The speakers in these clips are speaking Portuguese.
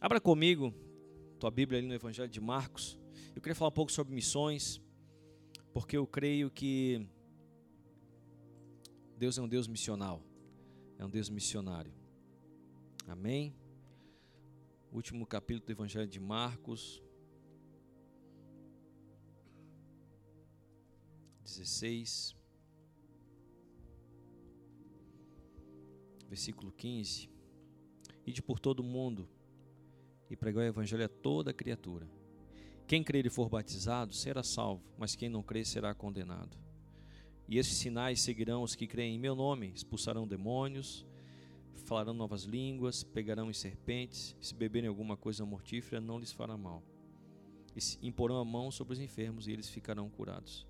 Abra comigo tua Bíblia ali no Evangelho de Marcos. Eu queria falar um pouco sobre missões, porque eu creio que Deus é um Deus missional, é um Deus missionário. Amém? Último capítulo do Evangelho de Marcos. 16, versículo 15. Ide por todo o mundo e pregar o evangelho a toda criatura. Quem crer e for batizado será salvo, mas quem não crer será condenado. E esses sinais seguirão os que creem em meu nome: expulsarão demônios, falarão novas línguas, pegarão em serpentes, se beberem alguma coisa mortífera, não lhes fará mal. E imporão a mão sobre os enfermos e eles ficarão curados.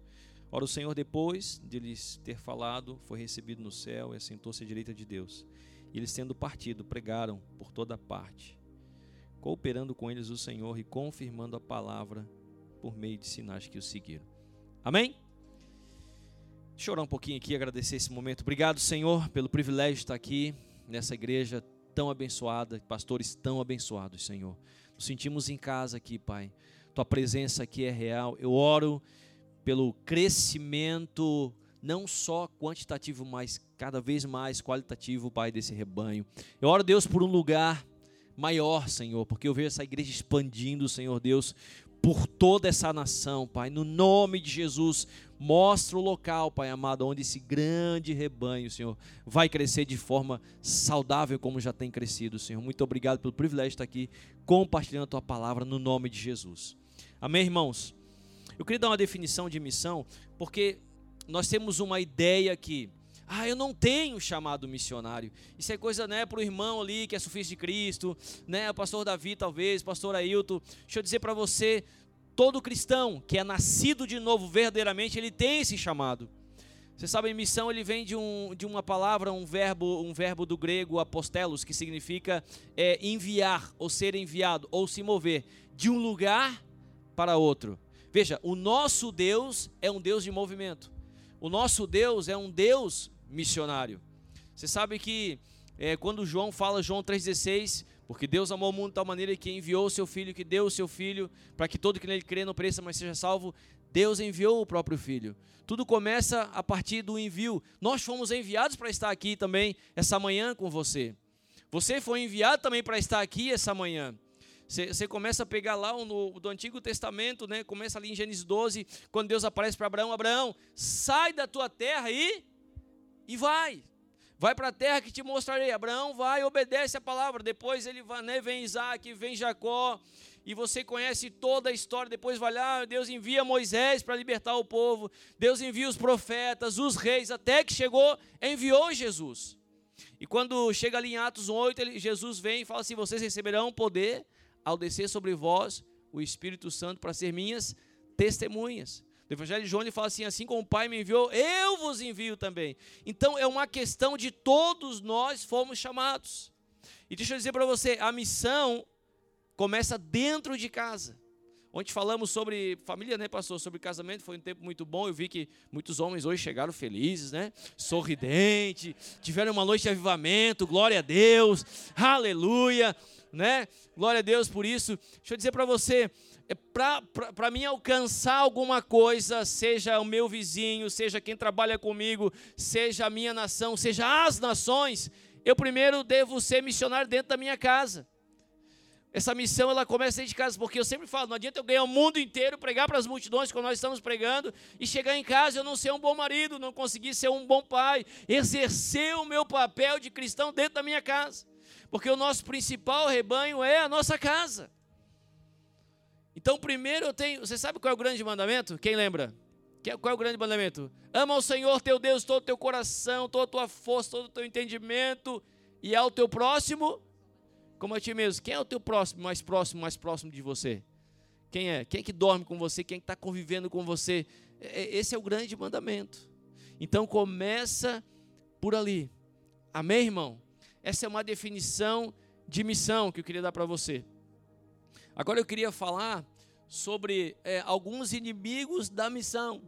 Ora, o Senhor, depois de lhes ter falado, foi recebido no céu e assentou-se à direita de Deus. E eles, tendo partido, pregaram por toda parte, cooperando com eles o Senhor e confirmando a palavra por meio de sinais que o seguiram. Amém? Deixa eu orar um pouquinho aqui, agradecer esse momento. Obrigado, Senhor, pelo privilégio de estar aqui nessa igreja tão abençoada, pastores tão abençoados, Senhor. Nos sentimos em casa aqui, Pai. Tua presença aqui é real. Eu oro pelo crescimento não só quantitativo, mas cada vez mais qualitativo, Pai, desse rebanho. Eu oro, Deus, por um lugar maior, Senhor, porque eu vejo essa igreja expandindo, Senhor Deus, por toda essa nação, Pai. No nome de Jesus, mostra o local, Pai amado, onde esse grande rebanho, Senhor, vai crescer de forma saudável como já tem crescido, Senhor. Muito obrigado pelo privilégio de estar aqui compartilhando a tua palavra no nome de Jesus. Amém, irmãos? Eu queria dar uma definição de missão, porque nós temos uma ideia que, ah, eu não tenho chamado missionário. Isso é coisa, né, para o irmão ali que é sufista de Cristo, né, o pastor Davi talvez, pastor Ailton. Deixa eu dizer para você, todo cristão que é nascido de novo verdadeiramente, ele tem esse chamado. Você sabe, missão ele vem de, um, de uma palavra, um verbo, um verbo do grego apostelos, que significa é, enviar, ou ser enviado, ou se mover de um lugar para outro. Veja, o nosso Deus é um Deus de movimento. O nosso Deus é um Deus missionário. Você sabe que é, quando João fala, João 3,16, porque Deus amou o mundo de tal maneira que enviou o seu filho, que deu o seu filho, para que todo que nele crê não pereça, mas seja salvo. Deus enviou o próprio filho. Tudo começa a partir do envio. Nós fomos enviados para estar aqui também essa manhã com você. Você foi enviado também para estar aqui essa manhã. Você começa a pegar lá no, do Antigo Testamento, né? Começa ali em Gênesis 12, quando Deus aparece para Abraão, Abraão, sai da tua terra e, e vai. Vai para a terra que te mostrarei. Abraão vai, obedece a palavra. Depois ele vai, né, vem Isaac, vem Jacó, e você conhece toda a história. Depois vai lá, Deus envia Moisés para libertar o povo. Deus envia os profetas, os reis, até que chegou, enviou Jesus. E quando chega ali em Atos 8, ele, Jesus vem e fala assim: vocês receberão poder ao descer sobre vós o Espírito Santo para ser minhas testemunhas. No Evangelho de João ele fala assim: assim como o Pai me enviou, eu vos envio também. Então é uma questão de todos nós fomos chamados. E deixa eu dizer para você: a missão começa dentro de casa. Ontem falamos sobre família, né, pastor? Sobre casamento, foi um tempo muito bom. Eu vi que muitos homens hoje chegaram felizes, né? Sorridente, tiveram uma noite de avivamento, glória a Deus, aleluia né? Glória a Deus por isso. Deixa eu dizer para você, para mim alcançar alguma coisa, seja o meu vizinho, seja quem trabalha comigo, seja a minha nação, seja as nações, eu primeiro devo ser missionário dentro da minha casa. Essa missão ela começa dentro de casa, porque eu sempre falo, não adianta eu ganhar o mundo inteiro, pregar para as multidões quando nós estamos pregando, e chegar em casa eu não ser um bom marido, não conseguir ser um bom pai, exercer o meu papel de cristão dentro da minha casa porque o nosso principal rebanho é a nossa casa. Então, primeiro eu tenho. Você sabe qual é o grande mandamento? Quem lembra? Qual é o grande mandamento? Ama o Senhor teu Deus, todo o teu coração, toda a tua força, todo o teu entendimento, e ao teu próximo, como a ti mesmo. Quem é o teu próximo, mais próximo, mais próximo de você? Quem é? Quem é que dorme com você? Quem é está convivendo com você? É, é, esse é o grande mandamento. Então começa por ali. Amém, irmão? Essa é uma definição de missão que eu queria dar para você. Agora eu queria falar sobre é, alguns inimigos da missão.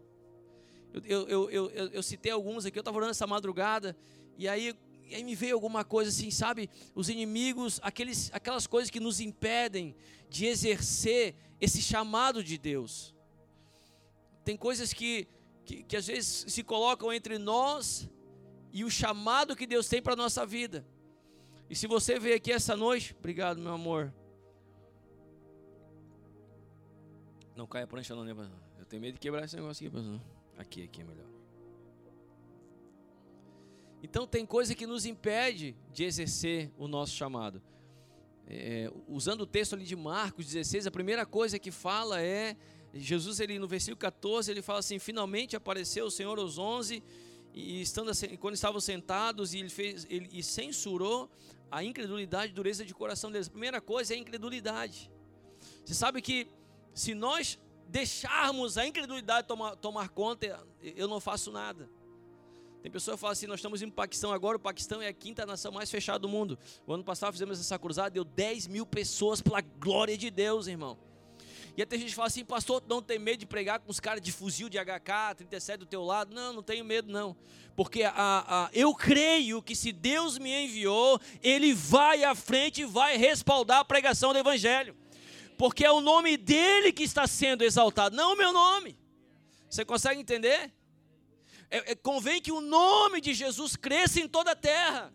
Eu, eu, eu, eu, citei alguns aqui, eu estava orando essa madrugada, e aí e aí me veio alguma coisa assim, sabe? Os inimigos, aqueles, aquelas coisas que nos impedem de exercer esse chamado de Deus. Tem coisas que, que, que às vezes se colocam entre nós e o chamado que Deus tem para a nossa vida. E se você veio aqui essa noite, obrigado, meu amor. Não caia a prancha, não, né? Eu tenho medo de quebrar esse negócio aqui, pastor. Aqui, aqui é melhor. Então tem coisa que nos impede de exercer o nosso chamado. É, usando o texto ali de Marcos 16, a primeira coisa que fala é Jesus ele no versículo 14 ele fala assim: finalmente apareceu o Senhor aos onze e estando quando estavam sentados e ele fez ele e censurou a incredulidade dureza de coração deles. A primeira coisa é a incredulidade. Você sabe que se nós deixarmos a incredulidade tomar, tomar conta, eu não faço nada. Tem pessoa que fala assim: nós estamos indo para o Paquistão agora, o Paquistão é a quinta nação mais fechada do mundo. O ano passado fizemos essa cruzada, deu 10 mil pessoas pela glória de Deus, irmão. E até gente fala assim, pastor, não tem medo de pregar com os caras de fuzil de HK, 37 do teu lado? Não, não tenho medo não. Porque a, a, eu creio que se Deus me enviou, Ele vai à frente e vai respaldar a pregação do Evangelho. Porque é o nome dele que está sendo exaltado, não o meu nome. Você consegue entender? É, é, convém que o nome de Jesus cresça em toda a terra.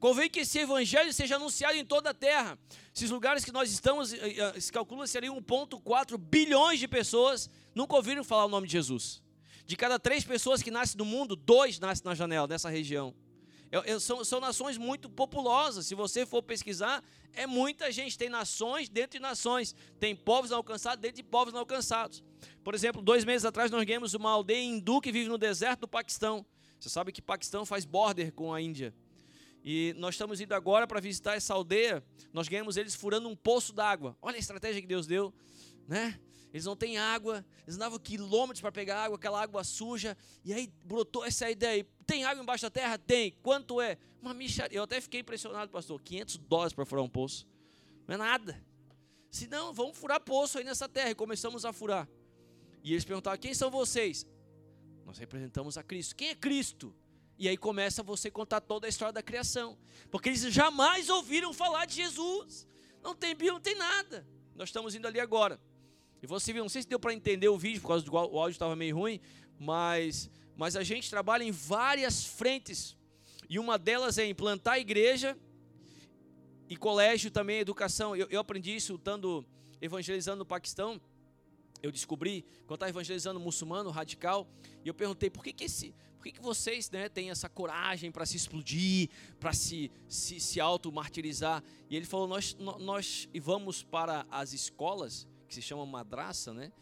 Convém que esse evangelho seja anunciado em toda a terra. Esses lugares que nós estamos, eh, eh, se calcula seria 1,4 bilhões de pessoas, nunca ouviram falar o nome de Jesus. De cada três pessoas que nascem no mundo, dois nascem na janela dessa região. São, são nações muito populosas. Se você for pesquisar, é muita gente. Tem nações dentro de nações. Tem povos alcançados dentro de povos não alcançados. Por exemplo, dois meses atrás nós ganhamos uma aldeia hindu que vive no deserto do Paquistão. Você sabe que Paquistão faz border com a Índia. E nós estamos indo agora para visitar essa aldeia. Nós ganhamos eles furando um poço d'água. Olha a estratégia que Deus deu, né? Eles não têm água, eles andavam quilômetros para pegar água, aquela água suja. E aí brotou essa ideia. Tem água embaixo da terra? Tem. Quanto é? Uma micharia. Eu até fiquei impressionado, pastor. 500 dólares para furar um poço. Não é nada. Se não, vamos furar poço aí nessa terra. E começamos a furar. E eles perguntavam: quem são vocês? Nós representamos a Cristo. Quem é Cristo? E aí começa você contar toda a história da criação. Porque eles jamais ouviram falar de Jesus. Não tem Bíblia, não tem nada. Nós estamos indo ali agora. E você viu, não sei se deu para entender o vídeo, por causa do o áudio estava meio ruim, mas, mas a gente trabalha em várias frentes. E uma delas é implantar igreja e colégio também, educação. Eu, eu aprendi isso estando evangelizando no Paquistão eu descobri, quando estava evangelizando muçulmano radical, e eu perguntei por que, que, esse, por que, que vocês né, têm essa coragem para se explodir, para se, se, se auto-martirizar. E ele falou: nós, nós vamos para as escolas, que se chama madraça, né,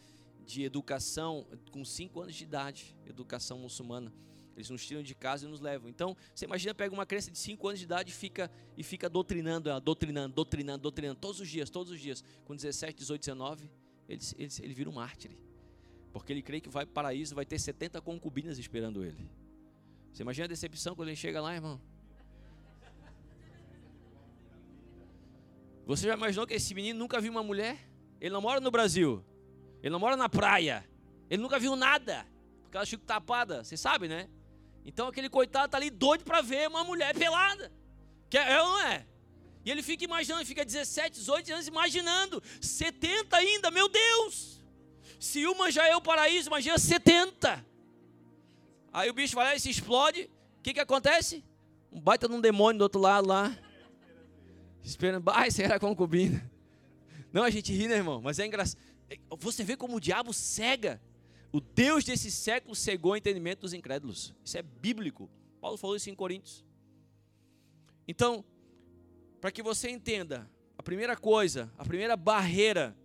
de educação com 5 anos de idade, educação muçulmana. Eles nos tiram de casa e nos levam. Então, você imagina, pega uma criança de 5 anos de idade e fica, e fica doutrinando ela, doutrinando, doutrinando, doutrinando, todos os dias, todos os dias. Com 17, 18, 19, ele, ele, ele vira um mártir. Porque ele crê que vai para o paraíso, vai ter 70 concubinas esperando ele. Você imagina a decepção quando ele chega lá, irmão? Você já imaginou que esse menino nunca viu uma mulher? Ele não mora no Brasil. Ele não mora na praia. Ele nunca viu nada. Porque ela fica tapada. Você sabe, né? Então aquele coitado tá ali doido para ver uma mulher pelada. Que é, ou não é? E ele fica imaginando, fica 17, 18 anos imaginando. 70 ainda, meu Deus! Se uma já é o paraíso, imagina 70. Aí o bicho vai lá e se explode. O que, que acontece? Um baita de um demônio do outro lado lá. Esperando. Ai, será concubina. Não, a gente ri, né, irmão? Mas é engraçado. Você vê como o diabo cega. O Deus desse século cegou o entendimento dos incrédulos. Isso é bíblico. Paulo falou isso em Coríntios. Então, para que você entenda, a primeira coisa, a primeira barreira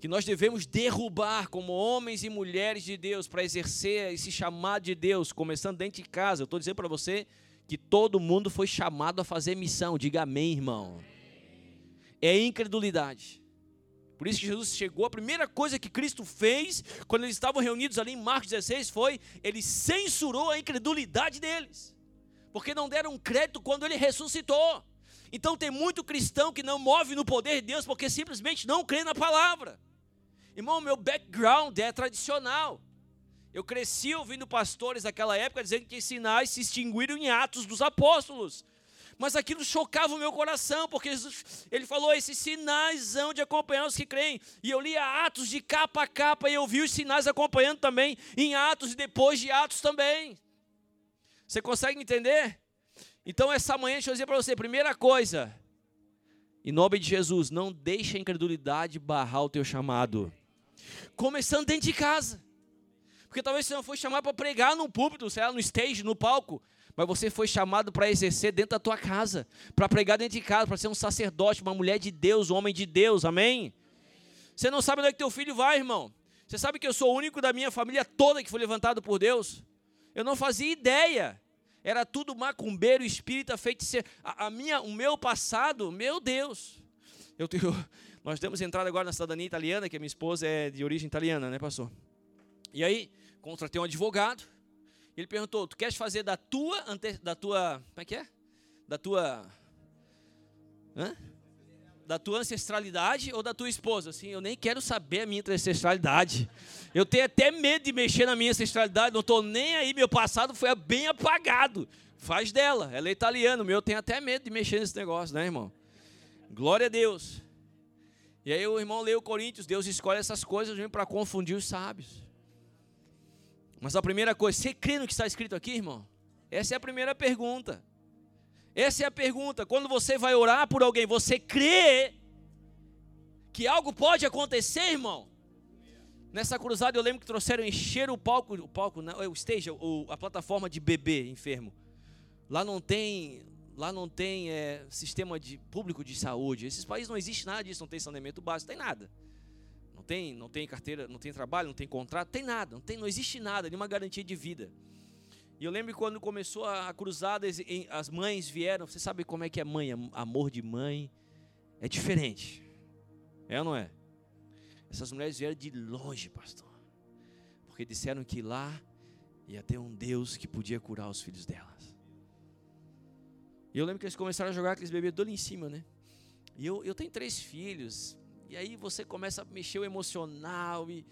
que nós devemos derrubar como homens e mulheres de Deus para exercer esse chamado de Deus, começando dentro de casa. Eu estou dizendo para você que todo mundo foi chamado a fazer missão. Diga amém, irmão. É incredulidade. Por isso que Jesus chegou, a primeira coisa que Cristo fez, quando eles estavam reunidos ali em Marcos 16, foi ele censurou a incredulidade deles. Porque não deram crédito quando ele ressuscitou. Então tem muito cristão que não move no poder de Deus porque simplesmente não crê na palavra. Irmão, meu background é tradicional. Eu cresci ouvindo pastores naquela época dizendo que sinais se extinguiram em Atos dos Apóstolos. Mas aquilo chocava o meu coração, porque Jesus, ele falou: esses sinais hão de acompanhar os que creem. E eu lia Atos de capa a capa, e eu vi os sinais acompanhando também em Atos e depois de Atos também. Você consegue entender? Então, essa manhã, deixa eu dizer para você: primeira coisa, em nome de Jesus, não deixe a incredulidade barrar o teu chamado. Começando dentro de casa. Porque talvez você não foi chamado para pregar num púlpito, sei lá, no stage, no palco, mas você foi chamado para exercer dentro da tua casa, para pregar dentro de casa, para ser um sacerdote, uma mulher de Deus, um homem de Deus, amém? Você não sabe onde é que teu filho vai, irmão. Você sabe que eu sou o único da minha família toda que foi levantado por Deus? Eu não fazia ideia. Era tudo macumbeiro, espírita, feiticeiro. A, a minha, o meu passado, meu Deus. Eu, eu, nós temos entrado agora na cidadania italiana, que a minha esposa é de origem italiana, né, pastor? E aí, contratei um advogado. Ele perguntou: Tu queres fazer da tua. Da tua como é que é? Da tua. Hã? Da tua ancestralidade ou da tua esposa? Assim, eu nem quero saber a minha ancestralidade. Eu tenho até medo de mexer na minha ancestralidade. Não estou nem aí. Meu passado foi bem apagado. Faz dela. Ela é italiana. Meu tem até medo de mexer nesse negócio, né, irmão? Glória a Deus. E aí o irmão leu Coríntios. Deus escolhe essas coisas para confundir os sábios. Mas a primeira coisa, você crê no que está escrito aqui, irmão? Essa é a primeira pergunta. Essa é a pergunta. Quando você vai orar por alguém, você crê que algo pode acontecer, irmão? Nessa cruzada eu lembro que trouxeram encher o palco, o palco, não, o stage, a plataforma de bebê enfermo. Lá não tem, lá não tem é, sistema de público de saúde. Esses países não existe nada disso, não tem saneamento básico, não tem nada tem, não tem carteira, não tem trabalho, não tem contrato, tem nada, não, tem, não existe nada, nenhuma garantia de vida. E eu lembro quando começou a, cruzada, as mães vieram, você sabe como é que é mãe, amor de mãe é diferente. É ou não é? Essas mulheres vieram de longe, pastor. Porque disseram que lá ia ter um Deus que podia curar os filhos delas. E eu lembro que eles começaram a jogar aqueles bebês ali em cima, né? E eu, eu tenho três filhos, e aí você começa a mexer o emocional e,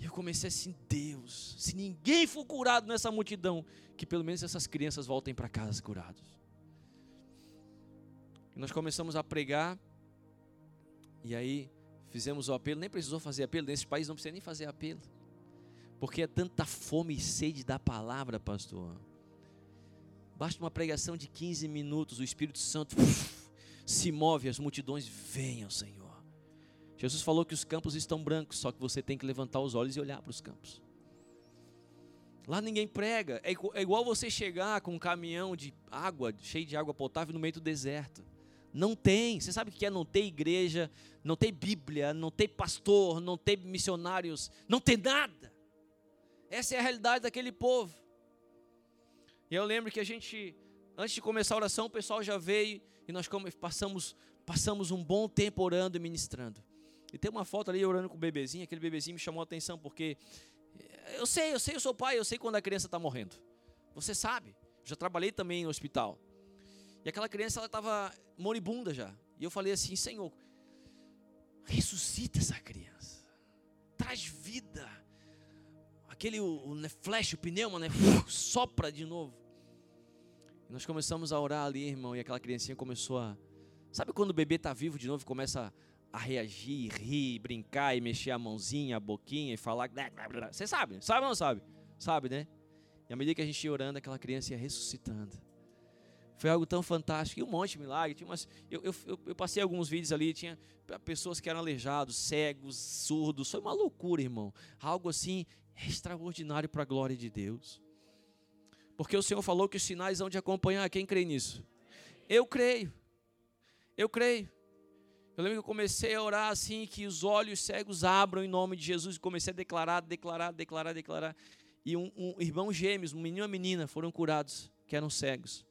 eu comecei assim, Deus, se ninguém for curado nessa multidão, que pelo menos essas crianças voltem para casa curados. E nós começamos a pregar e aí fizemos o apelo, nem precisou fazer apelo, nesse país não precisa nem fazer apelo. Porque é tanta fome e sede da palavra, pastor. Basta uma pregação de 15 minutos, o Espírito Santo uf, se move, as multidões ao Senhor. Jesus falou que os campos estão brancos, só que você tem que levantar os olhos e olhar para os campos. Lá ninguém prega. É, é igual você chegar com um caminhão de água, cheio de água potável, no meio do deserto. Não tem. Você sabe o que é não ter igreja, não ter Bíblia, não ter pastor, não ter missionários, não ter nada. Essa é a realidade daquele povo. E eu lembro que a gente, antes de começar a oração, o pessoal já veio e nós passamos, passamos um bom tempo orando e ministrando. E tem uma foto ali orando com o bebezinho, aquele bebezinho me chamou a atenção porque eh, eu sei, eu sei, eu sou pai, eu sei quando a criança está morrendo. Você sabe. Já trabalhei também no hospital. E aquela criança ela estava moribunda já. E eu falei assim, Senhor, ressuscita essa criança. Traz vida. Aquele o, o né, flash, o pneuma, né? Sopra de novo. E nós começamos a orar ali, irmão, e aquela criancinha começou a. Sabe quando o bebê está vivo de novo e começa a reagir, rir, brincar e mexer a mãozinha, a boquinha e falar. Você sabe, sabe ou não sabe? Sabe, né? E à medida que a gente ia orando, aquela criança ia ressuscitando. Foi algo tão fantástico. E um monte de milagre. Tinha umas, eu, eu, eu, passei alguns vídeos ali, tinha pessoas que eram aleijados, cegos, surdos. Foi uma loucura, irmão. Algo assim extraordinário para a glória de Deus. Porque o Senhor falou que os sinais vão te acompanhar. Quem crê nisso? Eu creio. Eu creio. Eu lembro que eu comecei a orar assim, que os olhos cegos abram em nome de Jesus, e comecei a declarar, declarar, declarar, declarar. E um, um irmão gêmeos, um menino e uma menina, foram curados, que eram cegos.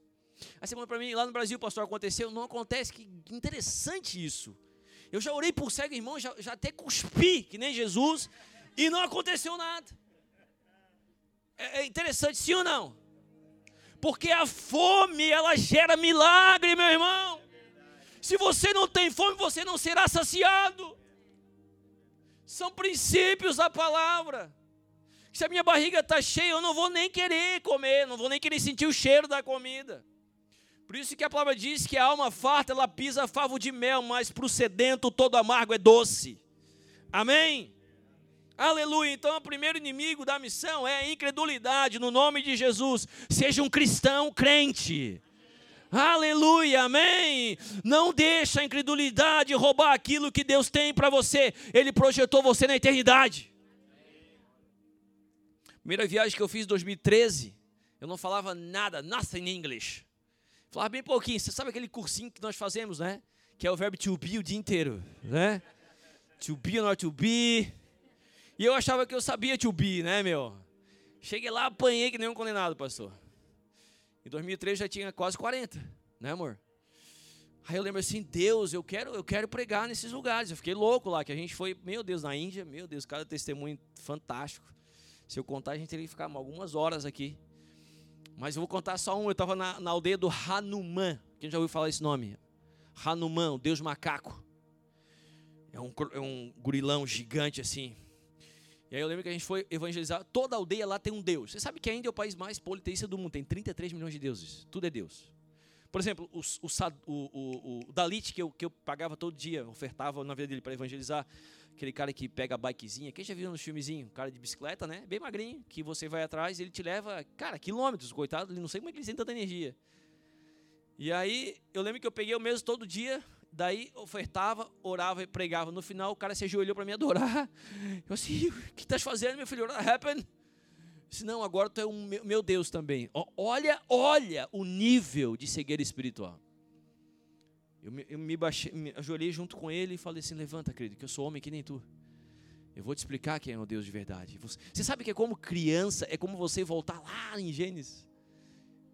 Aí você para mim, lá no Brasil, pastor, aconteceu? Não acontece, que interessante isso. Eu já orei por cego, irmão, já, já até cuspi, que nem Jesus, e não aconteceu nada. É, é interessante, sim ou não? Porque a fome, ela gera milagre, meu irmão. Se você não tem fome, você não será saciado. São princípios da palavra. Se a minha barriga está cheia, eu não vou nem querer comer, não vou nem querer sentir o cheiro da comida. Por isso que a palavra diz que a alma farta, ela pisa favo de mel, mas para o sedento todo amargo é doce. Amém? Aleluia. Então, o primeiro inimigo da missão é a incredulidade, no nome de Jesus. Seja um cristão crente. Aleluia, amém. Não deixa a incredulidade roubar aquilo que Deus tem para você. Ele projetou você na eternidade. Primeira viagem que eu fiz em 2013, eu não falava nada, nothing English. Falava bem pouquinho. Você sabe aquele cursinho que nós fazemos, né? Que é o verbo to be o dia inteiro, né? To be or not to be. E eu achava que eu sabia to be, né, meu? Cheguei lá, apanhei que nem um condenado, pastor. Em 2003 já tinha quase 40, né, amor? Aí eu lembro assim, Deus, eu quero, eu quero pregar nesses lugares. Eu fiquei louco lá, que a gente foi, meu Deus, na Índia, meu Deus, cada testemunho fantástico. Se eu contar, a gente teria que ficar algumas horas aqui. Mas eu vou contar só um. Eu estava na, na, aldeia do Hanuman. Quem já ouviu falar esse nome? Hanuman, o deus macaco. É um, é um gurilão gigante assim. E aí eu lembro que a gente foi evangelizar. Toda aldeia lá tem um deus. Você sabe que ainda é o país mais politeísta do mundo. Tem 33 milhões de deuses. Tudo é deus. Por exemplo, o, o, o, o Dalit, que eu, que eu pagava todo dia, ofertava na vida dele para evangelizar, aquele cara que pega a bikezinha, quem já viu nos filmezinhos? Cara de bicicleta, né? Bem magrinho, que você vai atrás ele te leva, cara, quilômetros, coitado, ele não sei como é que ele tem tanta energia. E aí, eu lembro que eu peguei o mesmo todo dia, daí ofertava, orava e pregava. No final, o cara se ajoelhou para me adorar. Eu assim, o que estás fazendo, meu filho? What happened? Se não, agora tu é um meu Deus também. Olha, olha o nível de cegueira espiritual. Eu me, eu me, baixei, me ajoelhei junto com ele e falei assim: Levanta, querido, que eu sou homem que nem tu. Eu vou te explicar quem é o Deus de verdade. Você, sabe que é como criança, é como você voltar lá em Gênesis.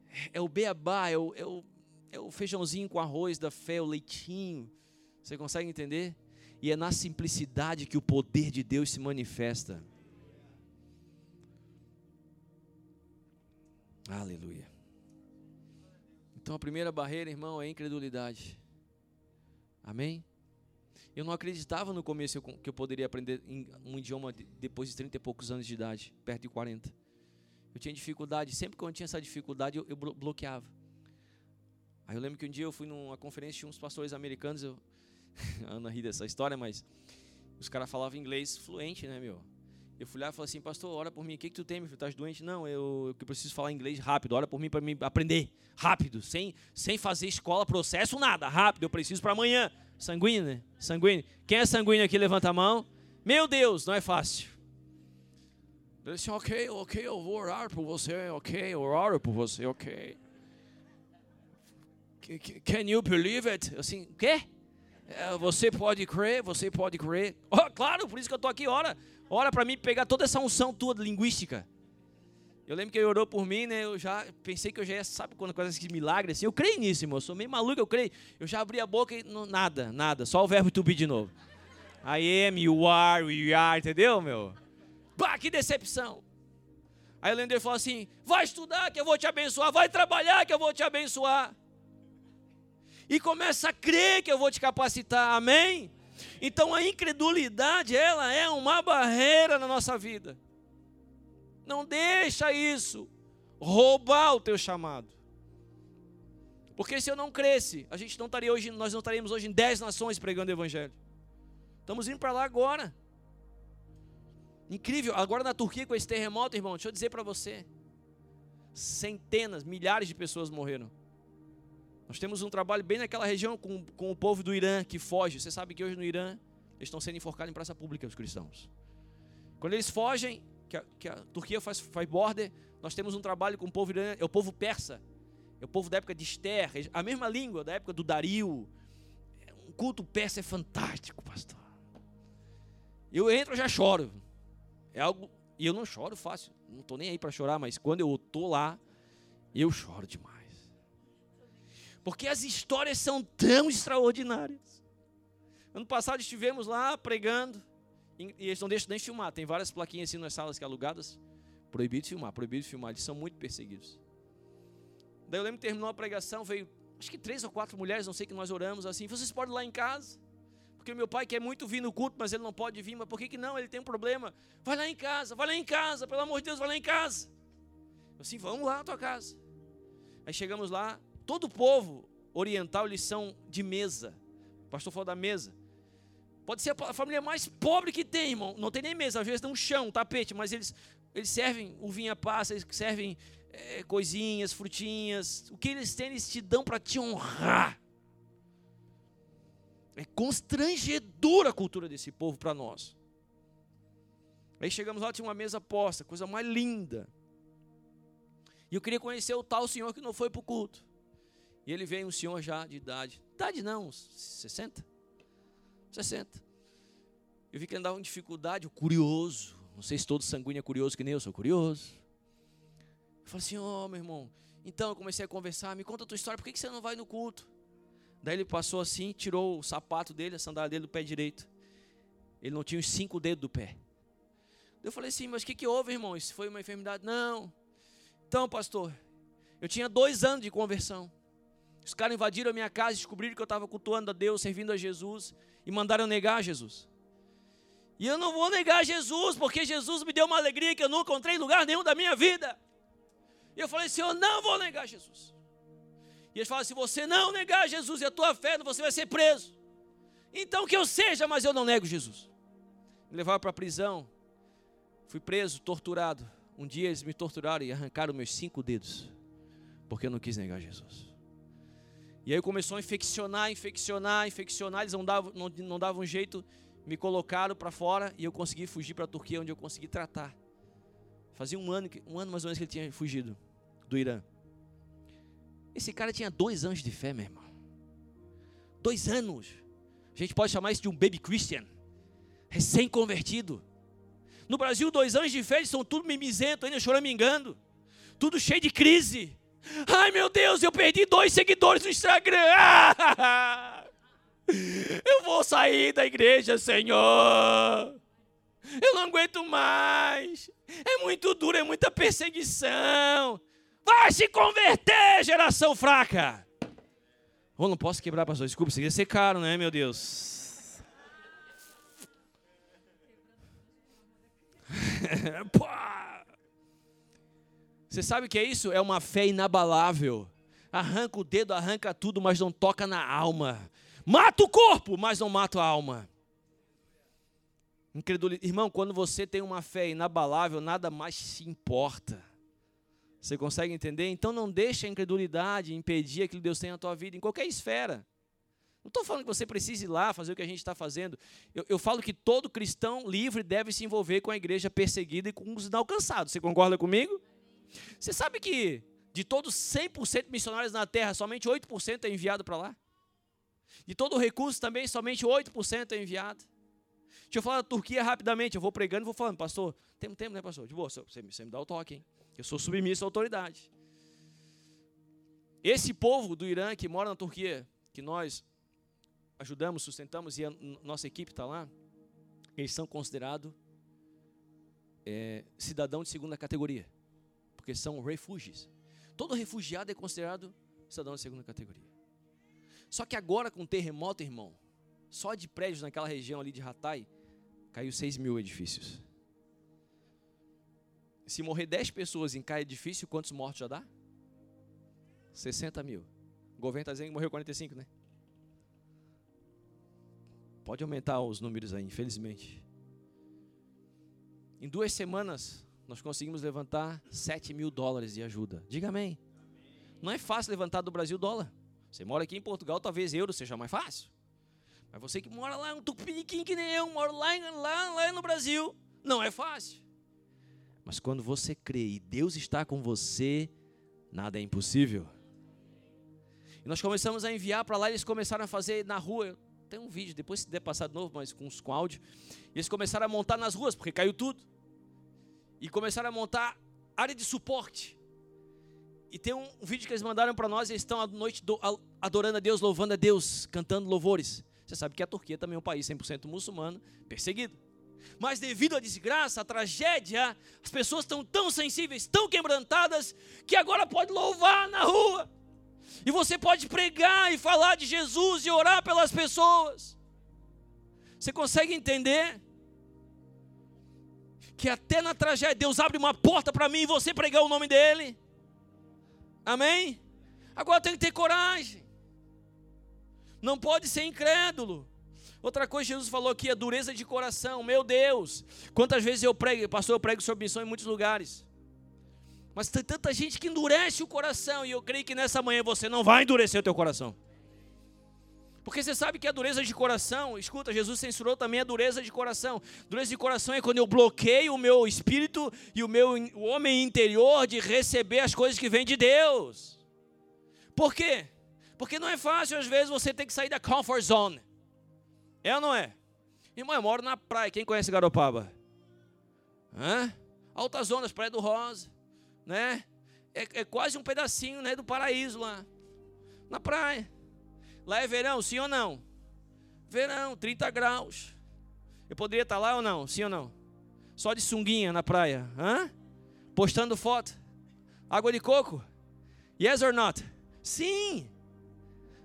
É, é o beabá, é o, é, o, é o feijãozinho com arroz da fé, o leitinho. Você consegue entender? E é na simplicidade que o poder de Deus se manifesta. Aleluia. Então a primeira barreira, irmão, é a incredulidade. Amém? Eu não acreditava no começo que eu poderia aprender um idioma depois de 30 e poucos anos de idade, perto de 40. Eu tinha dificuldade, sempre que eu tinha essa dificuldade, eu, eu bloqueava. Aí eu lembro que um dia eu fui numa conferência de uns pastores americanos, eu, a Ana ri dessa história, mas os caras falavam inglês fluente, né, meu? Eu fui lá e falei assim, pastor, ora por mim. O que, que tu tem, meu filho? Estás doente? Não, eu, eu preciso falar inglês rápido. Ora por mim para me aprender rápido, sem, sem fazer escola, processo, nada. Rápido, eu preciso para amanhã. Sanguíneo, né? Sanguíneo. Quem é sanguíneo aqui? Levanta a mão. Meu Deus, não é fácil. Ele disse, ok, ok, eu vou orar por você, ok, eu oro por você, ok. Can you believe it? Assim, o quê? É, você pode crer, você pode crer. Oh, claro, por isso que eu estou aqui, ora. Ora para mim pegar toda essa unção tua linguística. Eu lembro que ele orou por mim, né? Eu já pensei que eu já ia, sabe quando acontece esse milagre assim? Eu creio nisso, irmão. Eu sou meio maluco, eu creio. Eu já abri a boca e não, nada, nada. Só o verbo to be de novo. I am, you are, we are, entendeu, meu? Bah, que decepção. Aí o Lender falou assim: vai estudar que eu vou te abençoar, vai trabalhar que eu vou te abençoar. E começa a crer que eu vou te capacitar, amém? Então a incredulidade, ela é uma barreira na nossa vida. Não deixa isso roubar o teu chamado. Porque se eu não cresce, a gente não estaria hoje, nós não estaríamos hoje em dez nações pregando o evangelho. Estamos indo para lá agora. Incrível. Agora na Turquia com esse terremoto, irmão, deixa eu dizer para você. Centenas, milhares de pessoas morreram. Nós temos um trabalho bem naquela região com, com o povo do Irã que foge. Você sabe que hoje no Irã eles estão sendo enforcados em praça pública, os cristãos. Quando eles fogem, que a, que a Turquia faz, faz border, nós temos um trabalho com o povo irã, é o povo persa, é o povo da época de Esther, a mesma língua da época do Dario. Um culto persa é fantástico, pastor. Eu entro, eu já choro. É algo e eu não choro fácil, não estou nem aí para chorar, mas quando eu estou lá, eu choro demais. Porque as histórias são tão extraordinárias. Ano passado estivemos lá pregando, e eles não deixam nem filmar, tem várias plaquinhas assim nas salas que alugadas. Proibido filmar, proibido filmar, eles são muito perseguidos. Daí eu lembro que terminou a pregação, veio acho que três ou quatro mulheres, não sei que nós oramos assim, vocês podem ir lá em casa. Porque meu pai quer muito vir no culto, mas ele não pode vir. Mas por que, que não? Ele tem um problema. Vai lá em casa, vai lá em casa, pelo amor de Deus, vai lá em casa. Eu assim, vamos lá na tua casa. Aí chegamos lá, todo o povo oriental, eles são de mesa. O pastor falou da mesa. Pode ser a família mais pobre que tem, irmão. Não tem nem mesa, às vezes tem um chão, um tapete, mas eles, eles servem uvinha passa, eles servem é, coisinhas, frutinhas. O que eles têm, eles te dão para te honrar. É constrangedora a cultura desse povo para nós. Aí chegamos lá, tinha uma mesa posta, coisa mais linda. E eu queria conhecer o tal senhor que não foi para o culto. E ele veio um senhor já de idade. Idade não, uns 60? 60. Eu vi que ele andava com dificuldade, o curioso. Não sei se todo sanguíneo é curioso que nem eu sou curioso. Eu falei assim, ó oh, meu irmão. Então eu comecei a conversar, me conta a tua história, por que, que você não vai no culto? Daí ele passou assim, tirou o sapato dele, a sandália dele do pé direito. Ele não tinha os cinco dedos do pé. Eu falei assim, mas o que, que houve, irmão? Isso foi uma enfermidade? Não. Então, pastor, eu tinha dois anos de conversão. Os caras invadiram a minha casa, descobriram que eu estava cultuando a Deus, servindo a Jesus, e mandaram negar Jesus. E eu não vou negar Jesus, porque Jesus me deu uma alegria que eu não encontrei em lugar nenhum da minha vida. E eu falei assim: eu não vou negar Jesus. E eles falaram: se você não negar Jesus e a tua fé, você vai ser preso. Então que eu seja, mas eu não nego Jesus. Me levaram para a prisão, fui preso, torturado. Um dia eles me torturaram e arrancaram meus cinco dedos, porque eu não quis negar Jesus. E aí começou a infeccionar, infeccionar, infeccionar. Eles não davam, não, não davam jeito, me colocaram para fora e eu consegui fugir para a Turquia, onde eu consegui tratar. Fazia um ano, um ano mais ou menos que ele tinha fugido do Irã. Esse cara tinha dois anos de fé, meu irmão. Dois anos. A gente pode chamar isso de um baby Christian. Recém-convertido. No Brasil, dois anos de fé, eles são tudo mimizento, ainda choramingando. Tudo cheio de crise. Ai meu Deus, eu perdi dois seguidores no Instagram. eu vou sair da igreja, Senhor. Eu não aguento mais. É muito duro, é muita perseguição. Vai se converter, geração fraca. Oh, não posso quebrar, pastor. Desculpa, isso ia ser caro, né, meu Deus? Você sabe o que é isso? É uma fé inabalável. Arranca o dedo, arranca tudo, mas não toca na alma. Mata o corpo, mas não mata a alma. Incredulidade. Irmão, quando você tem uma fé inabalável, nada mais se importa. Você consegue entender? Então não deixe a incredulidade impedir aquilo que Deus tem na tua vida, em qualquer esfera. Não estou falando que você precise ir lá fazer o que a gente está fazendo. Eu, eu, falo que todo cristão livre deve se envolver com a igreja perseguida e com os inalcançados. Você concorda comigo? Você sabe que de todos 100% missionários na terra, somente 8% é enviado para lá? De todo o recurso também, somente 8% é enviado. Deixa eu falar da Turquia rapidamente, eu vou pregando e vou falando, pastor, tem tempo, né, pastor? De boa, você, você me dá o toque, hein? Eu sou submisso à autoridade. Esse povo do Irã que mora na Turquia, que nós ajudamos, sustentamos e a nossa equipe está lá, eles são considerados é, cidadão de segunda categoria, porque são refúgios. Todo refugiado é considerado cidadão de segunda categoria. Só que agora com o terremoto, irmão, só de prédios naquela região ali de Hatay, caiu 6 mil edifícios. Se morrer 10 pessoas em cada edifício, quantos mortos já dá? 60 mil. O governo está dizendo que morreu 45, né? Pode aumentar os números aí, infelizmente. Em duas semanas, nós conseguimos levantar 7 mil dólares de ajuda. Diga amém. Não é fácil levantar do Brasil dólar. Você mora aqui em Portugal, talvez euro seja mais fácil. Mas você que mora lá, um tupiniquim que nem eu, mora lá, lá, lá no Brasil, não é fácil. Mas quando você crê e Deus está com você, nada é impossível. E nós começamos a enviar para lá, eles começaram a fazer na rua. Tem um vídeo, depois se der passar de novo, mas com, com áudio. Eles começaram a montar nas ruas, porque caiu tudo. E começaram a montar área de suporte. E tem um, um vídeo que eles mandaram para nós, eles estão à noite do, adorando a Deus, louvando a Deus, cantando louvores. Você sabe que a Turquia também é um país 100% muçulmano, perseguido mas devido à desgraça, à tragédia, as pessoas estão tão sensíveis, tão quebrantadas, que agora pode louvar na rua. E você pode pregar e falar de Jesus e orar pelas pessoas. Você consegue entender? Que até na tragédia Deus abre uma porta para mim e você pregar o nome dele. Amém? Agora tem que ter coragem. Não pode ser incrédulo. Outra coisa, Jesus falou aqui, a dureza de coração. Meu Deus, quantas vezes eu prego, pastor, eu prego sobre missão em muitos lugares. Mas tem tanta gente que endurece o coração, e eu creio que nessa manhã você não vai endurecer o teu coração. Porque você sabe que a dureza de coração, escuta, Jesus censurou também a dureza de coração. Dureza de coração é quando eu bloqueio o meu espírito e o meu o homem interior de receber as coisas que vêm de Deus. Por quê? Porque não é fácil, às vezes, você ter que sair da comfort zone. É ou não é? Irmão, eu moro na praia. Quem conhece Garopaba? Hã? Altas zonas, Praia do Rosa. Né? É, é quase um pedacinho né, do paraíso lá. Na praia. Lá é verão, sim ou não? Verão, 30 graus. Eu poderia estar lá ou não? Sim ou não? Só de sunguinha na praia. Hã? Postando foto. Água de coco? Yes or not? Sim.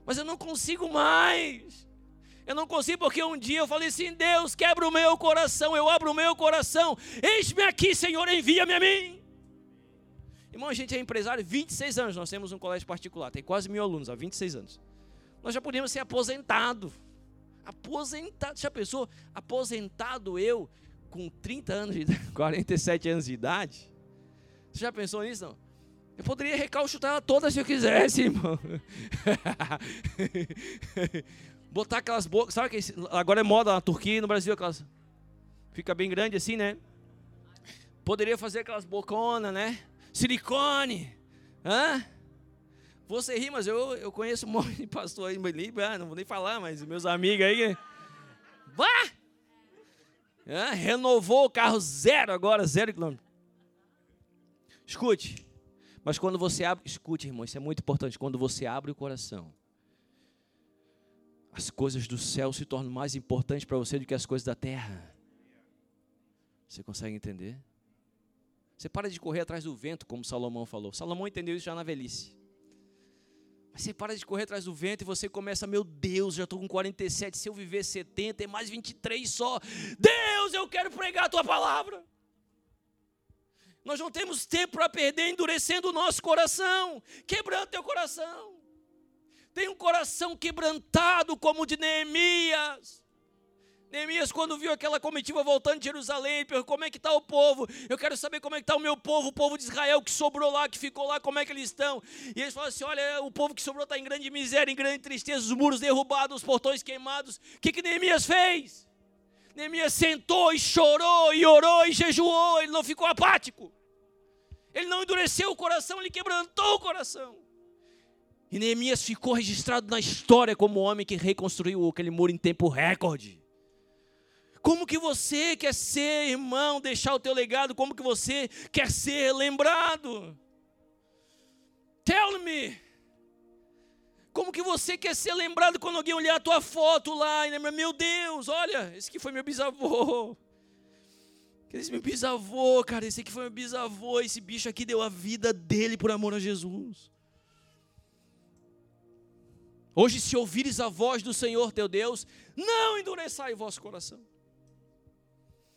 Mas eu não consigo mais. Eu não consigo porque um dia eu falei assim: Deus, quebra o meu coração, eu abro o meu coração, eis-me aqui, Senhor, envia-me a mim. Irmão, a gente é empresário 26 anos, nós temos um colégio particular, tem quase mil alunos há 26 anos. Nós já podíamos ser aposentado. Aposentado, já pensou? Aposentado eu com 30 anos de idade, 47 anos de idade? Você já pensou nisso? Não? Eu poderia recalchutar ela toda se eu quisesse, irmão. Botar aquelas bocas, sabe que agora é moda na Turquia e no Brasil aquelas fica bem grande assim, né? Poderia fazer aquelas boconas, né? Silicone. Hã? Você ri, mas eu, eu conheço um monte de pastor aí em ah, não vou nem falar, mas meus amigos aí. Vá! renovou o carro zero agora, zero quilômetro. Escute, mas quando você abre, escute, irmão, isso é muito importante. Quando você abre o coração, as coisas do céu se tornam mais importantes para você do que as coisas da terra. Você consegue entender? Você para de correr atrás do vento, como Salomão falou. Salomão entendeu isso já na velhice. Mas você para de correr atrás do vento e você começa, meu Deus, já estou com 47, se eu viver 70, é mais 23 só. Deus, eu quero pregar a tua palavra. Nós não temos tempo para perder endurecendo o nosso coração, quebrando teu coração. Tem um coração quebrantado como o de Neemias. Neemias, quando viu aquela comitiva voltando de Jerusalém, perguntou como é que está o povo. Eu quero saber como é que está o meu povo, o povo de Israel que sobrou lá, que ficou lá, como é que eles estão. E eles falaram assim: olha, o povo que sobrou está em grande miséria, em grande tristeza, os muros derrubados, os portões queimados. O que, que Neemias fez? Neemias sentou e chorou e orou e jejuou, ele não ficou apático. Ele não endureceu o coração, ele quebrantou o coração. E Neemias ficou registrado na história como o homem que reconstruiu aquele muro em tempo recorde. Como que você quer ser, irmão, deixar o teu legado? Como que você quer ser lembrado? Tell me. Como que você quer ser lembrado quando alguém olhar a tua foto lá e lembra, meu Deus, olha, esse aqui foi meu bisavô. Esse meu bisavô, cara, esse aqui foi meu bisavô, esse bicho aqui deu a vida dele por amor a Jesus. Hoje, se ouvires a voz do Senhor teu Deus, não endureçai o vosso coração.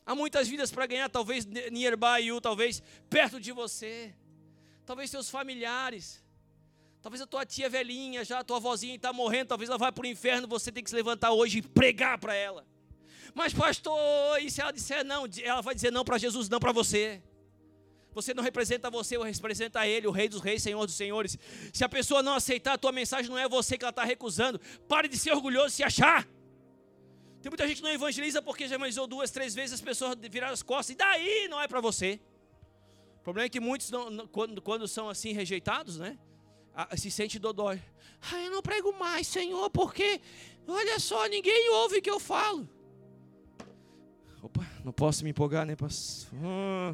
Há muitas vidas para ganhar, talvez nearby you, talvez perto de você, talvez seus familiares. Talvez a tua tia velhinha, já a tua vozinha está morrendo, talvez ela vá para o inferno, você tem que se levantar hoje e pregar para ela. Mas pastor, e se ela disser não, ela vai dizer não para Jesus, não para você. Você não representa você, representa Ele, o Rei dos Reis, Senhor dos Senhores. Se a pessoa não aceitar a tua mensagem, não é você que ela está recusando. Pare de ser orgulhoso e se achar. Tem muita gente que não evangeliza porque já evangelizou duas, três vezes, as pessoas viraram as costas, e daí não é para você. O problema é que muitos, não, quando, quando são assim rejeitados, né? se sente dodói. Ah, eu não prego mais, Senhor, porque olha só, ninguém ouve o que eu falo. Opa, não posso me empolgar, né? Hum,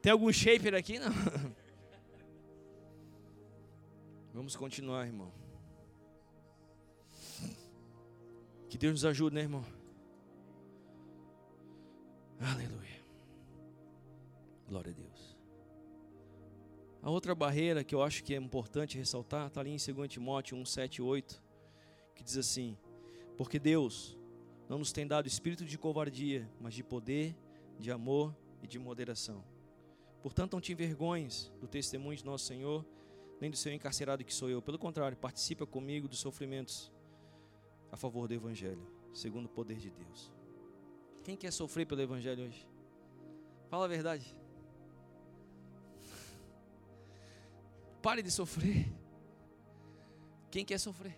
tem algum shaper aqui? Não. Vamos continuar, irmão. Que Deus nos ajude, né, irmão? Aleluia. Glória a Deus. A outra barreira que eu acho que é importante ressaltar está ali em 2 Timóteo 1, 7 e 8, que diz assim: Porque Deus não nos tem dado espírito de covardia, mas de poder, de amor e de moderação. Portanto, não te envergonhes do testemunho de nosso Senhor, nem do seu encarcerado que sou eu. Pelo contrário, participa comigo dos sofrimentos a favor do Evangelho, segundo o poder de Deus. Quem quer sofrer pelo Evangelho hoje? Fala a verdade. Pare de sofrer. Quem quer sofrer?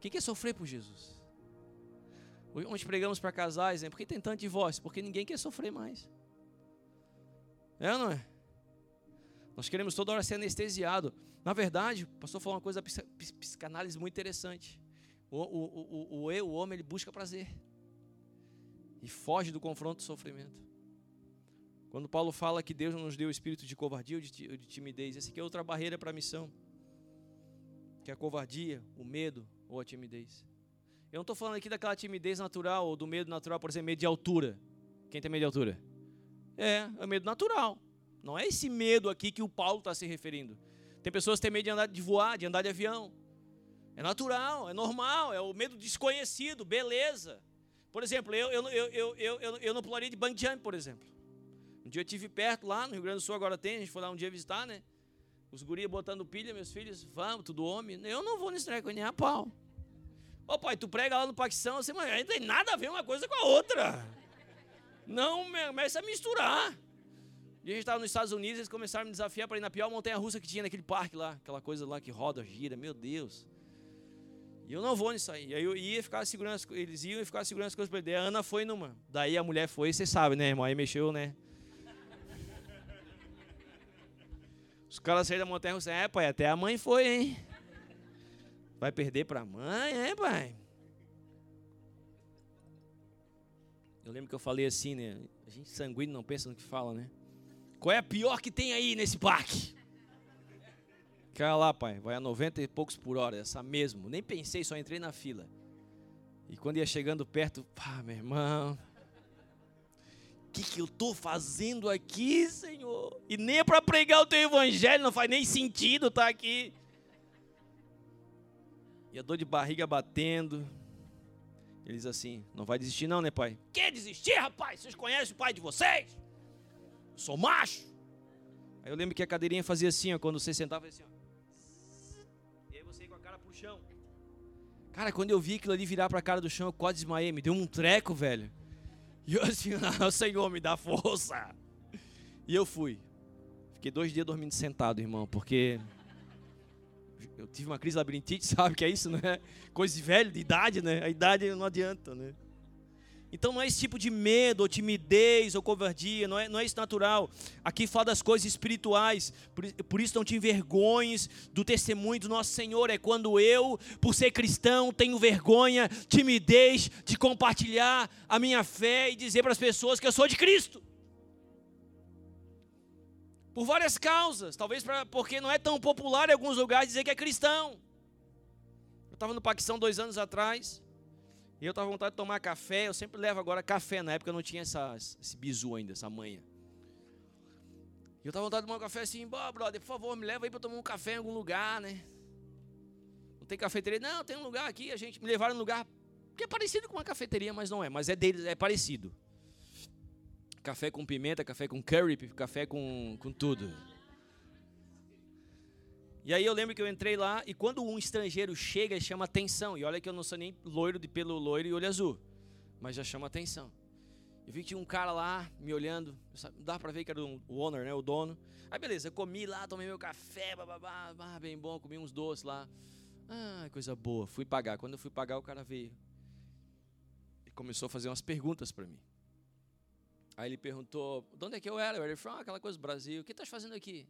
Quem quer sofrer por Jesus? Onde pregamos para casais, né? Por que tem tanto divórcio? Porque ninguém quer sofrer mais. É ou não é? Nós queremos toda hora ser anestesiado. Na verdade, o pastor falou uma coisa, psicanálise muito interessante. O, o, o, o o homem, ele busca prazer. E foge do confronto do sofrimento. Quando Paulo fala que Deus não nos deu o espírito de covardia ou de, de timidez, essa aqui é outra barreira para a missão. Que é a covardia, o medo ou a timidez. Eu não estou falando aqui daquela timidez natural ou do medo natural, por exemplo, medo de altura. Quem tem medo de altura? É, é medo natural. Não é esse medo aqui que o Paulo está se referindo. Tem pessoas que têm medo de andar de voar, de andar de avião. É natural, é normal, é o medo desconhecido, beleza. Por exemplo, eu, eu, eu, eu, eu, eu, não pularia de bungee jump, por exemplo. Um dia eu estive perto lá no Rio Grande do Sul, agora tem, a gente foi lá um dia visitar, né? Os gurias botando pilha, meus filhos, vamos, tudo homem. Eu não vou nesse treco nem a pau. Ô pai, tu prega lá no Paquistão, assim, mas não tem nada a ver uma coisa com a outra. Não começa a misturar. E a gente estava nos Estados Unidos, eles começaram a me desafiar para ir na pior montanha russa que tinha naquele parque lá, aquela coisa lá que roda, gira, meu Deus. E eu não vou nisso aí. Aí eu ia ficar segurando, eles iam e ficar segurando as coisas para ele. A Ana foi numa. Daí a mulher foi, você sabe, né, irmão? Aí mexeu, né? Os caras saíram da montanha russa, é, pai, até a mãe foi, hein? Vai perder para a mãe, é, pai? Eu lembro que eu falei assim, né? A gente sanguíneo não pensa no que fala, né? Qual é a pior que tem aí nesse parque? Cara lá, pai, vai a 90 e poucos por hora, essa mesmo. Nem pensei, só entrei na fila. E quando ia chegando perto, pá, meu irmão, o que, que eu estou fazendo aqui, Senhor? E nem é para pregar o teu evangelho, não faz nem sentido estar tá aqui. E a dor de barriga batendo. Ele diz assim: Não vai desistir, não, né, pai? Quer desistir, rapaz? Vocês conhecem o pai de vocês? Eu sou macho. Aí eu lembro que a cadeirinha fazia assim, ó, quando você sentava, assim, ó. Cara, quando eu vi aquilo ali virar pra cara do chão, eu quase desmaiei. Me deu um treco, velho. E eu assim, ah, Senhor, me dá força. E eu fui. Fiquei dois dias dormindo sentado, irmão, porque eu tive uma crise labirintite, sabe que é isso, né? Coisa de velho, de idade, né? A idade não adianta, né? Então não é esse tipo de medo, ou timidez, ou covardia, não é, não é isso natural. Aqui fala das coisas espirituais, por, por isso não te envergonhes do testemunho do nosso Senhor. É quando eu, por ser cristão, tenho vergonha, timidez de compartilhar a minha fé e dizer para as pessoas que eu sou de Cristo. Por várias causas, talvez pra, porque não é tão popular em alguns lugares dizer que é cristão. Eu estava no Paquistão dois anos atrás, e eu estava com vontade de tomar café. Eu sempre levo agora café, na época eu não tinha essa, esse bizu ainda, essa manha. E eu estava com vontade de tomar um café assim, Bom, brother, por favor, me leva aí para tomar um café em algum lugar, né? Não tem cafeteria? Não, tem um lugar aqui, a gente me levaram num lugar que é parecido com uma cafeteria, mas não é, mas é deles, é parecido café com pimenta, café com curry, café com, com tudo. E aí eu lembro que eu entrei lá e quando um estrangeiro chega, chama atenção. E olha que eu não sou nem loiro de pelo loiro e olho azul, mas já chama atenção. Eu vi que tinha um cara lá me olhando, dá pra ver que era o owner, né, o dono. Aí beleza, eu comi lá, tomei meu café, bababá, bem bom, comi uns doces lá. Ah, coisa boa. Fui pagar. Quando eu fui pagar, o cara veio e começou a fazer umas perguntas para mim. Aí ele perguntou, de onde é que eu era? Ele falou, ah, aquela coisa Brasil, o que estás fazendo aqui?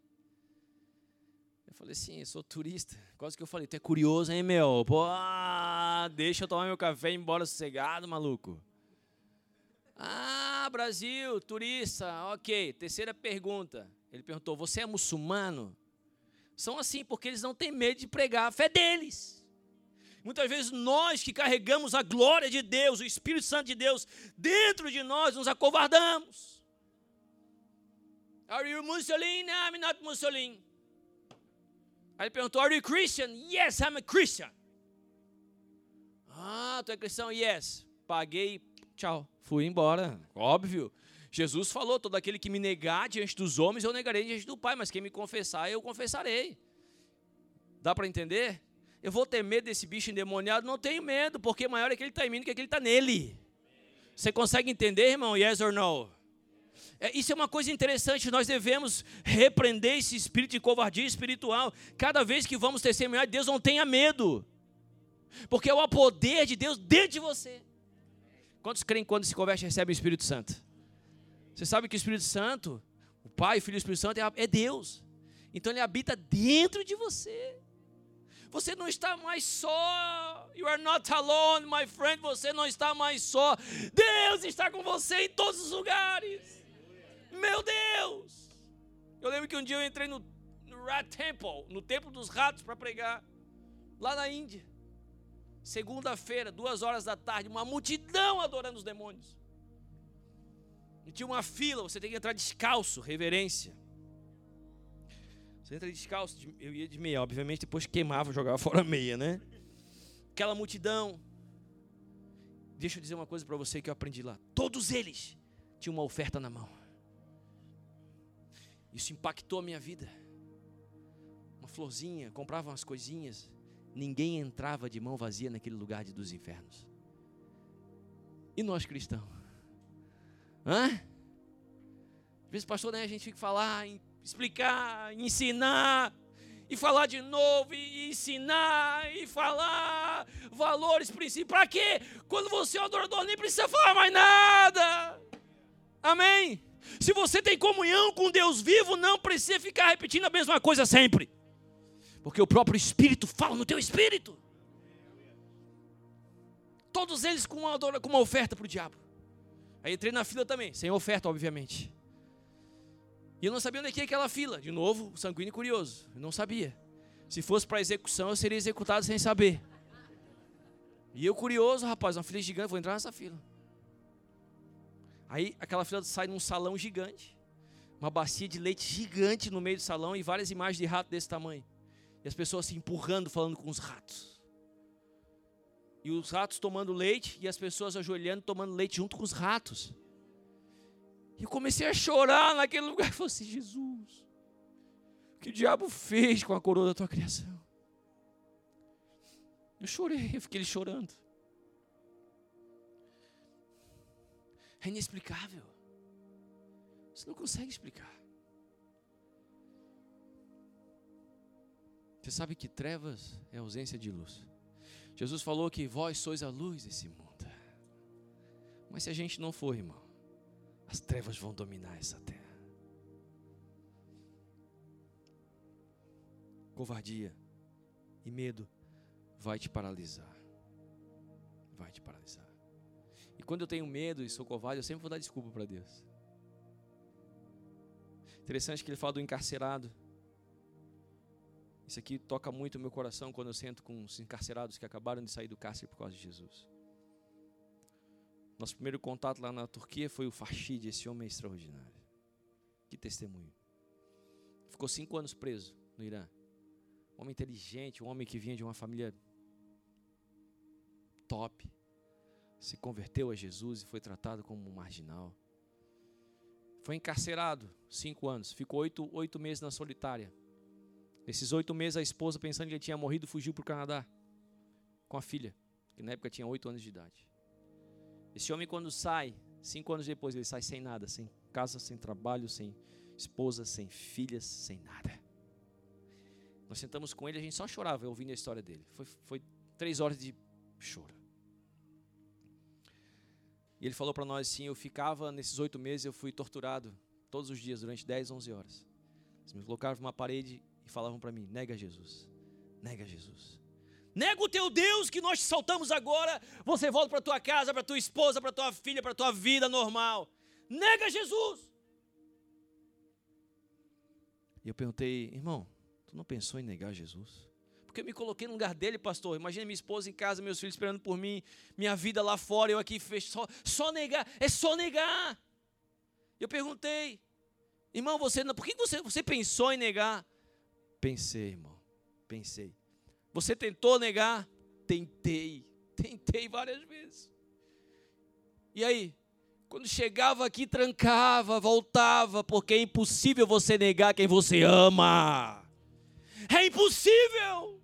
Falei, sim, eu sou turista. Quase que eu falei, tu é curioso, hein, meu? Pô, deixa eu tomar meu café e ir embora sossegado, maluco. Ah, Brasil, turista, ok. Terceira pergunta. Ele perguntou, você é muçulmano? São assim porque eles não têm medo de pregar a fé deles. Muitas vezes nós que carregamos a glória de Deus, o Espírito Santo de Deus dentro de nós, nos acovardamos. Are you Muslim? No, I'm not Muslim. Aí ele perguntou, Are you Christian? Yes, I'm a Christian. Ah, tu é cristão? Yes. paguei, tchau, fui embora. Óbvio. Jesus falou: todo aquele que me negar diante dos homens, eu negarei diante do Pai, mas quem me confessar, eu confessarei. Dá para entender? Eu vou ter medo desse bicho endemoniado? Não tenho medo, porque maior é que ele está em mim do que ele está nele. Você consegue entender, irmão? Yes or no? É, isso é uma coisa interessante, nós devemos repreender esse espírito de covardia espiritual. Cada vez que vamos testemunhar, Deus não tenha medo, porque é o poder de Deus dentro de você. Quantos creem quando se converte recebe o Espírito Santo? Você sabe que o Espírito Santo, o Pai, o Filho e o Espírito Santo é, é Deus. Então ele habita dentro de você. Você não está mais só. You are not alone, my friend. Você não está mais só. Deus está com você em todos os lugares. Meu Deus! Eu lembro que um dia eu entrei no, Rat Temple, no Templo dos Ratos, para pregar, lá na Índia. Segunda-feira, duas horas da tarde, uma multidão adorando os demônios. E tinha uma fila, você tem que entrar descalço, reverência. Você entra descalço, eu ia de meia, obviamente, depois queimava, jogava fora a meia, né? Aquela multidão. Deixa eu dizer uma coisa para você que eu aprendi lá. Todos eles tinham uma oferta na mão. Isso impactou a minha vida. Uma florzinha, comprava umas coisinhas. Ninguém entrava de mão vazia naquele lugar de, dos infernos. E nós cristãos? Hã? Às vezes, pastor, né, a gente fica falar, explicar, ensinar, e falar de novo, e ensinar, e falar valores, princípios. Para quê? Quando você é adorador, nem precisa falar mais nada. Amém? Se você tem comunhão com Deus vivo, não precisa ficar repetindo a mesma coisa sempre. Porque o próprio Espírito fala no teu espírito. Todos eles com uma, com uma oferta para o diabo. Aí entrei na fila também, sem oferta, obviamente. E eu não sabia onde é que aquela fila. De novo, sanguíneo curioso. Eu não sabia. Se fosse para execução, eu seria executado sem saber. E eu curioso, rapaz, uma fila gigante, vou entrar nessa fila. Aí aquela fila sai num salão gigante. Uma bacia de leite gigante no meio do salão e várias imagens de rato desse tamanho. E as pessoas se empurrando, falando com os ratos. E os ratos tomando leite e as pessoas ajoelhando, tomando leite junto com os ratos. E eu comecei a chorar naquele lugar. Eu falei assim: Jesus, o que o diabo fez com a coroa da tua criação? Eu chorei, eu fiquei chorando. É inexplicável. Você não consegue explicar. Você sabe que trevas é ausência de luz. Jesus falou que vós sois a luz desse mundo. Mas se a gente não for, irmão, as trevas vão dominar essa terra. Covardia e medo vai te paralisar. Vai te paralisar. Quando eu tenho medo e sou covarde, eu sempre vou dar desculpa para Deus. Interessante que ele fala do encarcerado. Isso aqui toca muito o meu coração quando eu sento com os encarcerados que acabaram de sair do cárcere por causa de Jesus. Nosso primeiro contato lá na Turquia foi o Fashid, esse homem extraordinário. Que testemunho. Ficou cinco anos preso no Irã. Um homem inteligente, um homem que vinha de uma família top. Se converteu a Jesus e foi tratado como um marginal. Foi encarcerado cinco anos. Ficou oito, oito meses na solitária Nesses oito meses, a esposa, pensando que ele tinha morrido, fugiu para o Canadá com a filha, que na época tinha oito anos de idade. Esse homem, quando sai, cinco anos depois, ele sai sem nada, sem casa, sem trabalho, sem esposa, sem filhas, sem nada. Nós sentamos com ele, a gente só chorava ouvindo a história dele. Foi, foi três horas de choro. E ele falou para nós assim: eu ficava nesses oito meses, eu fui torturado todos os dias durante 10, 11 horas. Eles me colocaram numa parede e falavam para mim: nega Jesus, nega Jesus. Nega o teu Deus que nós te saltamos agora. Você volta para tua casa, para tua esposa, para tua filha, para tua vida normal. Nega Jesus. E eu perguntei, irmão, tu não pensou em negar Jesus? Porque eu me coloquei no lugar dele, pastor. Imagina minha esposa em casa, meus filhos esperando por mim, minha vida lá fora, eu aqui só, só negar, é só negar. Eu perguntei, irmão, você por que você, você pensou em negar? Pensei, irmão, pensei. Você tentou negar? Tentei, tentei várias vezes. E aí? Quando chegava aqui, trancava, voltava, porque é impossível você negar quem você ama. É impossível.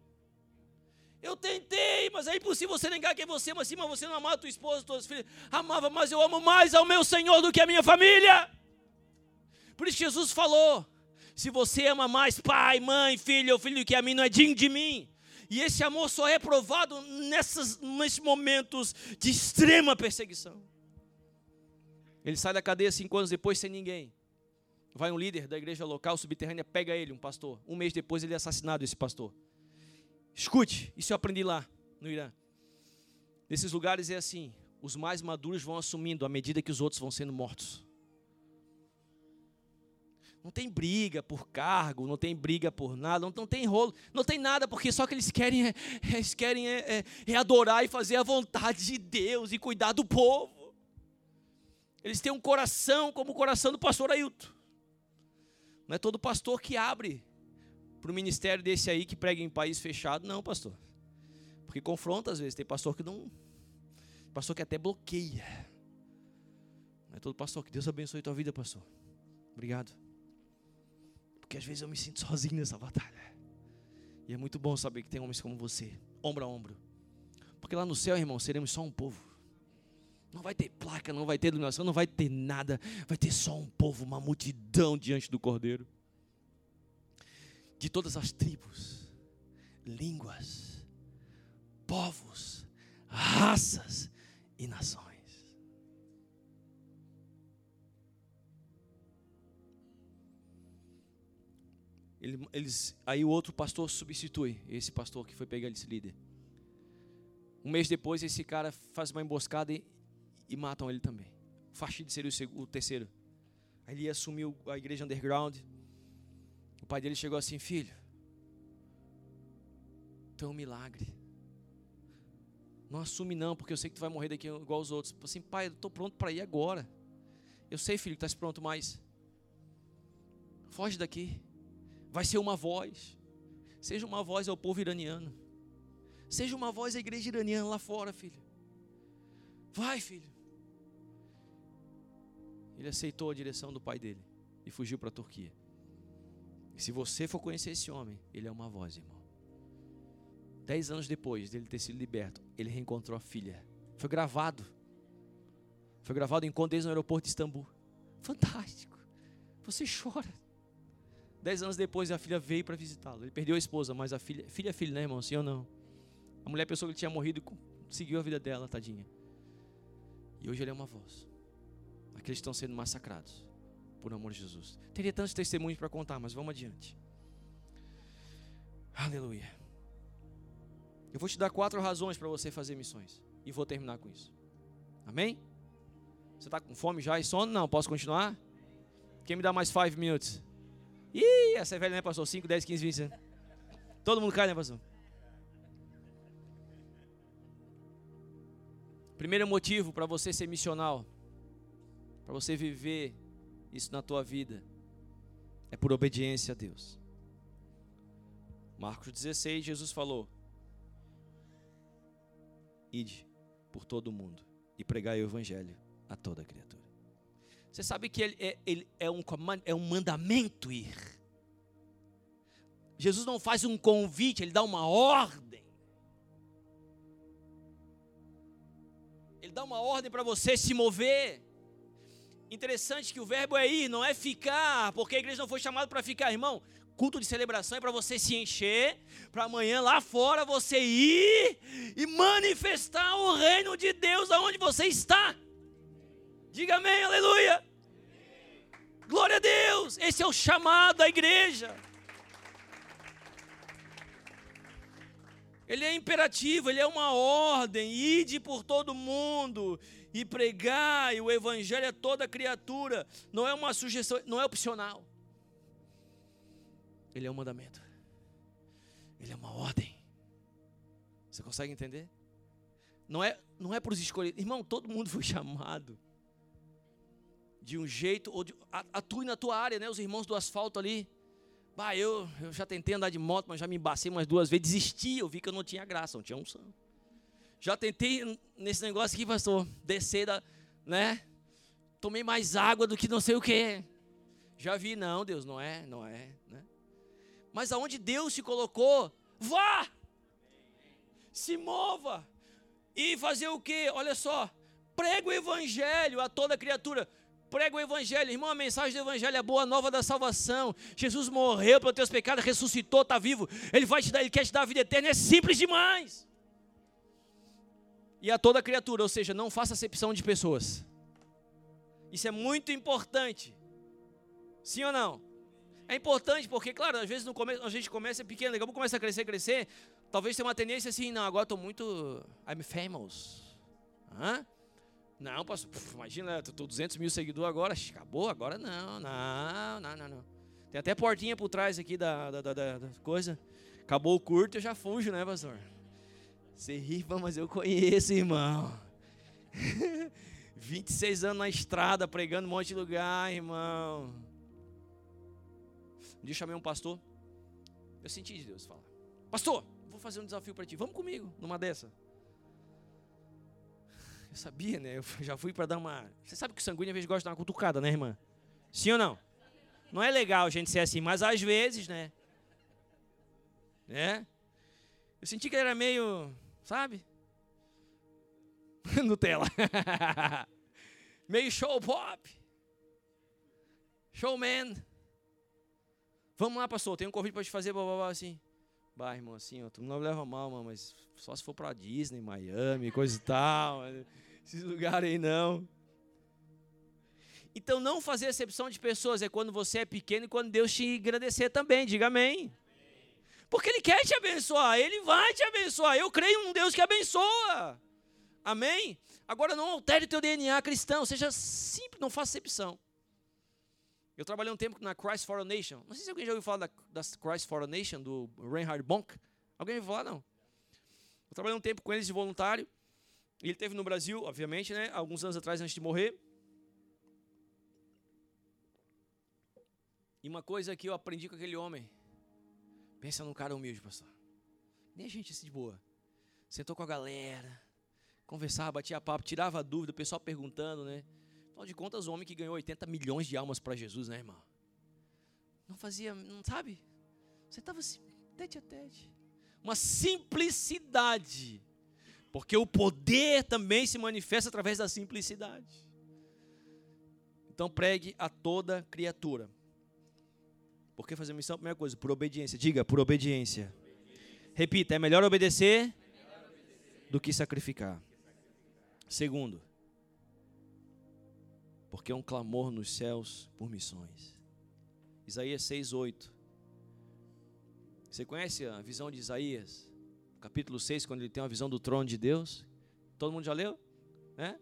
Eu tentei, mas é impossível você negar quem você ama. Sim, mas você não amava tua esposa, tuas filhas. Amava, mas eu amo mais ao meu Senhor do que a minha família. Por isso Jesus falou: se você ama mais pai, mãe, filho ou filho do que a mim, não é digno de mim. E esse amor só é provado nessas, nesses momentos de extrema perseguição. Ele sai da cadeia cinco anos depois sem ninguém. Vai um líder da igreja local subterrânea, pega ele, um pastor. Um mês depois ele é assassinado, esse pastor. Escute, isso eu aprendi lá no Irã. Nesses lugares é assim: os mais maduros vão assumindo à medida que os outros vão sendo mortos. Não tem briga por cargo, não tem briga por nada, não, tem rolo, não tem nada, porque só que eles querem é, eles querem é, é, é adorar e fazer a vontade de Deus e cuidar do povo. Eles têm um coração como o coração do pastor Ailton. Não é todo pastor que abre para o ministério desse aí que prega em país fechado, não, pastor. Porque confronta às vezes. Tem pastor que não. Pastor que até bloqueia. Não é todo pastor que Deus abençoe tua vida, pastor. Obrigado. Porque às vezes eu me sinto sozinho nessa batalha. E é muito bom saber que tem homens como você, ombro a ombro. Porque lá no céu, irmão, seremos só um povo. Não vai ter placa, não vai ter iluminação, não vai ter nada. Vai ter só um povo, uma multidão diante do Cordeiro. De todas as tribos, línguas, povos, raças e nações. Eles, aí o outro pastor substitui esse pastor que foi pegar esse líder. Um mês depois, esse cara faz uma emboscada e, e matam ele também. O Fashid seria o, o terceiro. Aí ele assumiu a igreja underground. Pai dele chegou assim: Filho, tu é um milagre. Não assume não, porque eu sei que tu vai morrer daqui igual os outros. Assim, pai, eu estou pronto para ir agora. Eu sei, filho, que estás pronto, mas foge daqui. Vai ser uma voz. Seja uma voz ao povo iraniano. Seja uma voz à igreja iraniana lá fora, filho. Vai, filho. Ele aceitou a direção do pai dele e fugiu para a Turquia. Se você for conhecer esse homem, ele é uma voz, irmão. Dez anos depois dele ter sido liberto, ele reencontrou a filha. Foi gravado. Foi gravado em Condés no aeroporto de Istambul. Fantástico. Você chora. Dez anos depois a filha veio para visitá-lo. Ele perdeu a esposa, mas a filha, filha é filha, né, irmão? Sim ou não? A mulher pensou que ele tinha morrido e seguiu a vida dela, tadinha. E hoje ele é uma voz. Aqueles estão sendo massacrados por amor de Jesus. Teria tantos testemunhos para contar, mas vamos adiante. Aleluia. Eu vou te dar quatro razões para você fazer missões. E vou terminar com isso. Amém? Você está com fome já e sono? Não, posso continuar? Quem me dá mais five minutes? Ih, essa é velha, né, pastor? 5, 10, 15, 20. Todo mundo cai, né, pastor? Primeiro motivo para você ser missional para você viver isso na tua vida, é por obediência a Deus. Marcos 16, Jesus falou: Ide por todo o mundo e pregai o evangelho a toda criatura. Você sabe que ele é, ele é, um, é um mandamento ir. Jesus não faz um convite, ele dá uma ordem. Ele dá uma ordem para você se mover. Interessante que o verbo é ir, não é ficar, porque a igreja não foi chamada para ficar, irmão. Culto de celebração é para você se encher, para amanhã lá fora você ir e manifestar o reino de Deus aonde você está. Diga amém, aleluia. Glória a Deus. Esse é o chamado da igreja. Ele é imperativo, ele é uma ordem. Ide por todo mundo e pregai o evangelho a toda criatura. Não é uma sugestão, não é opcional. Ele é um mandamento. Ele é uma ordem. Você consegue entender? Não é, não é para os escolhidos. Irmão, todo mundo foi chamado. De um jeito, ou de, atue na tua área, né? Os irmãos do asfalto ali. Bah, eu, eu já tentei andar de moto, mas já me embacei umas duas vezes. Desisti, eu vi que eu não tinha graça, não tinha unção. Já tentei nesse negócio aqui, pastor, descer da, né? Tomei mais água do que não sei o quê. Já vi, não, Deus, não é, não é, né? Mas aonde Deus te colocou, vá! Se mova! E fazer o quê? Olha só, prega o evangelho a toda criatura. Prega o evangelho, irmão, a mensagem do evangelho é a boa nova da salvação. Jesus morreu pelos teus pecados, ressuscitou, está vivo. Ele vai te dar, ele quer te dar a vida eterna, é simples demais. E a toda criatura, ou seja, não faça acepção de pessoas. Isso é muito importante. Sim ou não? É importante porque, claro, às vezes no começo, a gente começa pequeno, daqui a pouco começa a crescer, crescer. Talvez tenha uma tendência assim, não, agora estou muito. I'm famous. Hã? Não, posso, puf, imagina, estou 200 mil seguidores agora, acabou, agora não, não, não, não, não. Tem até portinha por trás aqui da, da, da, da coisa. Acabou o curto, eu já fujo, né, pastor? Você riva, mas eu conheço, irmão. 26 anos na estrada, pregando um monte de lugar, irmão. Um dia eu chamei um pastor. Eu senti de Deus falar: Pastor, vou fazer um desafio para ti. Vamos comigo numa dessa. Eu sabia, né? Eu já fui para dar uma. Você sabe que o sanguíneo às vezes gosta de dar uma cutucada, né, irmã? Sim ou não? Não é legal a gente ser assim, mas às vezes, né? Né? Eu senti que ele era meio, sabe? Nutella. meio show pop. Showman. Vamos lá, pastor, tem um convite para te fazer, blá, blá, blá, assim. Bah, irmão, assim, ó, tu não leva mal, mano, mas só se for para Disney, Miami, coisa e tal. Esses lugares aí não. Então, não fazer exceção de pessoas é quando você é pequeno e quando Deus te agradecer também. Diga amém. Porque Ele quer te abençoar, Ele vai te abençoar. Eu creio num Deus que abençoa. Amém? Agora, não altere teu DNA cristão, seja simples, não faça exceção. Eu trabalhei um tempo na Christ for a Nation. Não sei se alguém já ouviu falar da, da Christ for a Nation, do Reinhard Bonk. Alguém ouviu falar? Não. Eu trabalhei um tempo com eles de voluntário. Ele teve no Brasil, obviamente, né? Alguns anos atrás, antes de morrer. E uma coisa que eu aprendi com aquele homem. Pensa num cara humilde, pastor. Nem a gente assim de boa. Sentou com a galera, conversava, batia papo, tirava dúvida, o pessoal perguntando, né? Afinal de contas, o homem que ganhou 80 milhões de almas para Jesus, né, irmão? Não fazia, não sabe? Você estava assim, tete a tete. Uma simplicidade. Porque o poder também se manifesta através da simplicidade. Então pregue a toda criatura. Por que fazer missão? Primeira coisa, por obediência. Diga, por obediência. Repita, é melhor obedecer do que sacrificar. Segundo, porque é um clamor nos céus por missões. Isaías 6:8. Você conhece a visão de Isaías? Capítulo 6, quando ele tem uma visão do trono de Deus. Todo mundo já leu? Né?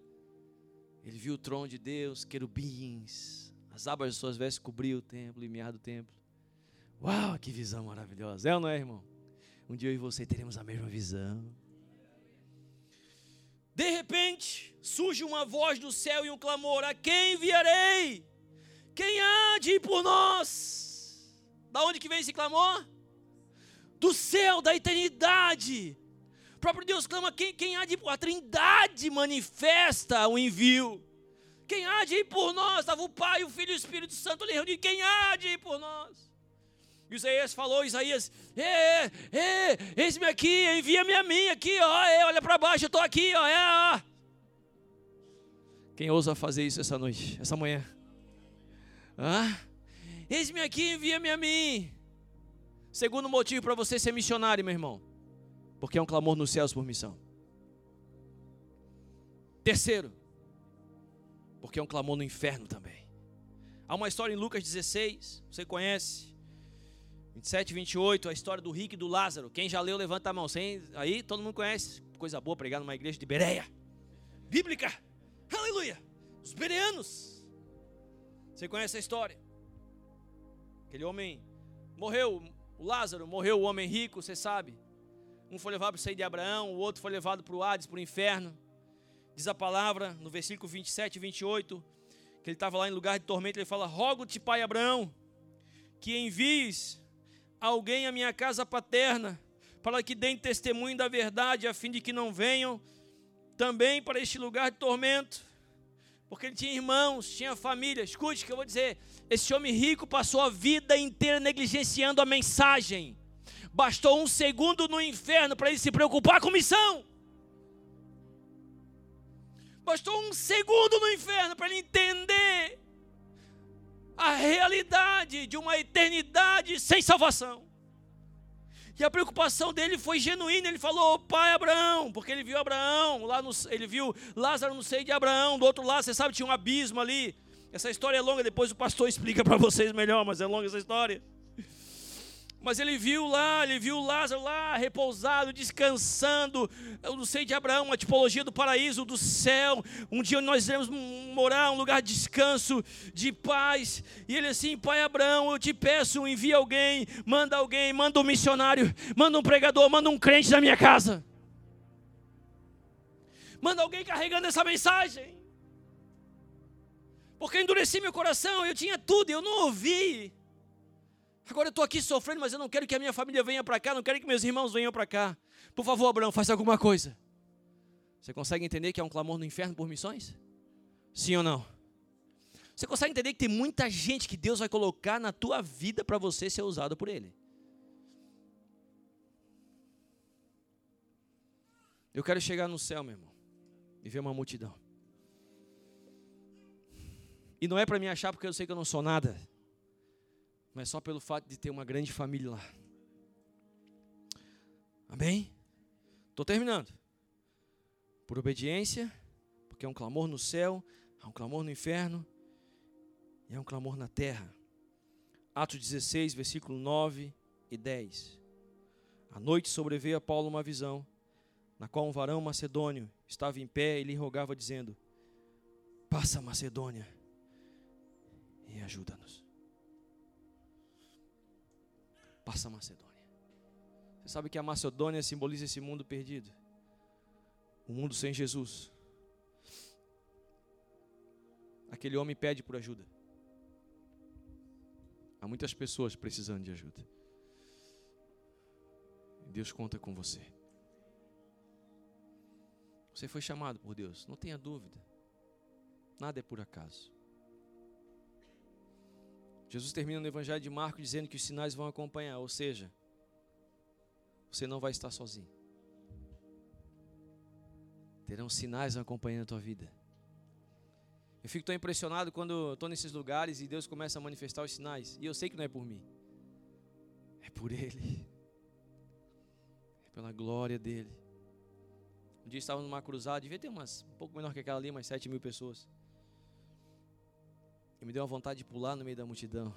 Ele viu o trono de Deus, querubins, as abas de suas vestes cobriam o templo, limiar do templo. Uau, que visão maravilhosa. É ou não é, irmão? Um dia eu e você teremos a mesma visão. De repente, surge uma voz do céu e um clamor: A quem enviarei? Quem há de ir por nós? Da onde que vem esse clamor? Do céu, da eternidade. O próprio Deus clama: quem, quem há de ir por A trindade manifesta o envio. Quem há de ir por nós? Estava o Pai, o Filho e o Espírito Santo ali reunidos. Quem há de ir por nós? Isaías falou, Isaías, é, é, eis-me aqui, envia-me a mim aqui, ó, é, olha para baixo, eu estou aqui, ó, é, ó. Quem ousa fazer isso essa noite, essa manhã? Ah, eis-me aqui, envia-me a mim. Segundo motivo para você ser missionário, meu irmão, porque é um clamor nos céus por missão. Terceiro, porque é um clamor no inferno também. Há uma história em Lucas 16, você conhece, 27, 28, a história do rico e do Lázaro. Quem já leu, levanta a mão. Sem, aí todo mundo conhece. Coisa boa pregar numa igreja de Bereia. Bíblica. Aleluia. Os bereanos. Você conhece a história? Aquele homem morreu, o Lázaro, morreu o homem rico, você sabe. Um foi levado para o seio de Abraão, o outro foi levado para o Hades, para o inferno. Diz a palavra no versículo 27 e 28, que ele estava lá em lugar de tormento, ele fala: Rogo-te, pai Abraão, que envies alguém à minha casa paterna, para que deem testemunho da verdade, a fim de que não venham também para este lugar de tormento. Porque ele tinha irmãos, tinha família. Escute o que eu vou dizer. Esse homem rico passou a vida inteira negligenciando a mensagem. Bastou um segundo no inferno para ele se preocupar com missão. Bastou um segundo no inferno para ele entender a realidade de uma eternidade sem salvação. E a preocupação dele foi genuína. Ele falou: Pai Abraão, porque ele viu Abraão, lá no, ele viu Lázaro no seio de Abraão, do outro lado, você sabe, tinha um abismo ali. Essa história é longa, depois o pastor explica para vocês melhor, mas é longa essa história. Mas ele viu lá, ele viu Lázaro lá repousado, descansando. Eu não sei de Abraão, uma tipologia do paraíso, do céu. Um dia nós iremos morar, um lugar de descanso, de paz. E ele assim, Pai Abraão, eu te peço, envia alguém, manda alguém, manda um missionário, manda um pregador, manda um crente na minha casa. Manda alguém carregando essa mensagem. Porque eu endureci meu coração, eu tinha tudo, eu não ouvi. Agora eu estou aqui sofrendo, mas eu não quero que a minha família venha para cá, não quero que meus irmãos venham para cá. Por favor, Abraão, faça alguma coisa. Você consegue entender que é um clamor no inferno por missões? Sim ou não? Você consegue entender que tem muita gente que Deus vai colocar na tua vida para você ser usado por Ele? Eu quero chegar no céu, meu irmão, e ver uma multidão. E não é para me achar porque eu sei que eu não sou nada mas só pelo fato de ter uma grande família lá. Amém? Estou terminando. Por obediência, porque é um clamor no céu, é um clamor no inferno e é um clamor na terra. Atos 16, versículo 9 e 10. À noite sobreveio a Paulo uma visão, na qual um varão macedônio estava em pé e lhe rogava, dizendo: Passa Macedônia e ajuda-nos passa a Macedônia. Você sabe que a Macedônia simboliza esse mundo perdido o mundo sem Jesus. Aquele homem pede por ajuda. Há muitas pessoas precisando de ajuda. Deus conta com você. Você foi chamado por Deus, não tenha dúvida. Nada é por acaso. Jesus termina no Evangelho de Marcos dizendo que os sinais vão acompanhar, ou seja, você não vai estar sozinho. Terão sinais acompanhando a tua vida. Eu fico tão impressionado quando estou nesses lugares e Deus começa a manifestar os sinais. E eu sei que não é por mim, é por Ele, é pela glória dEle. Um dia estava numa cruzada, devia ter umas, um pouco menor que aquela ali, umas sete mil pessoas. E me deu uma vontade de pular no meio da multidão.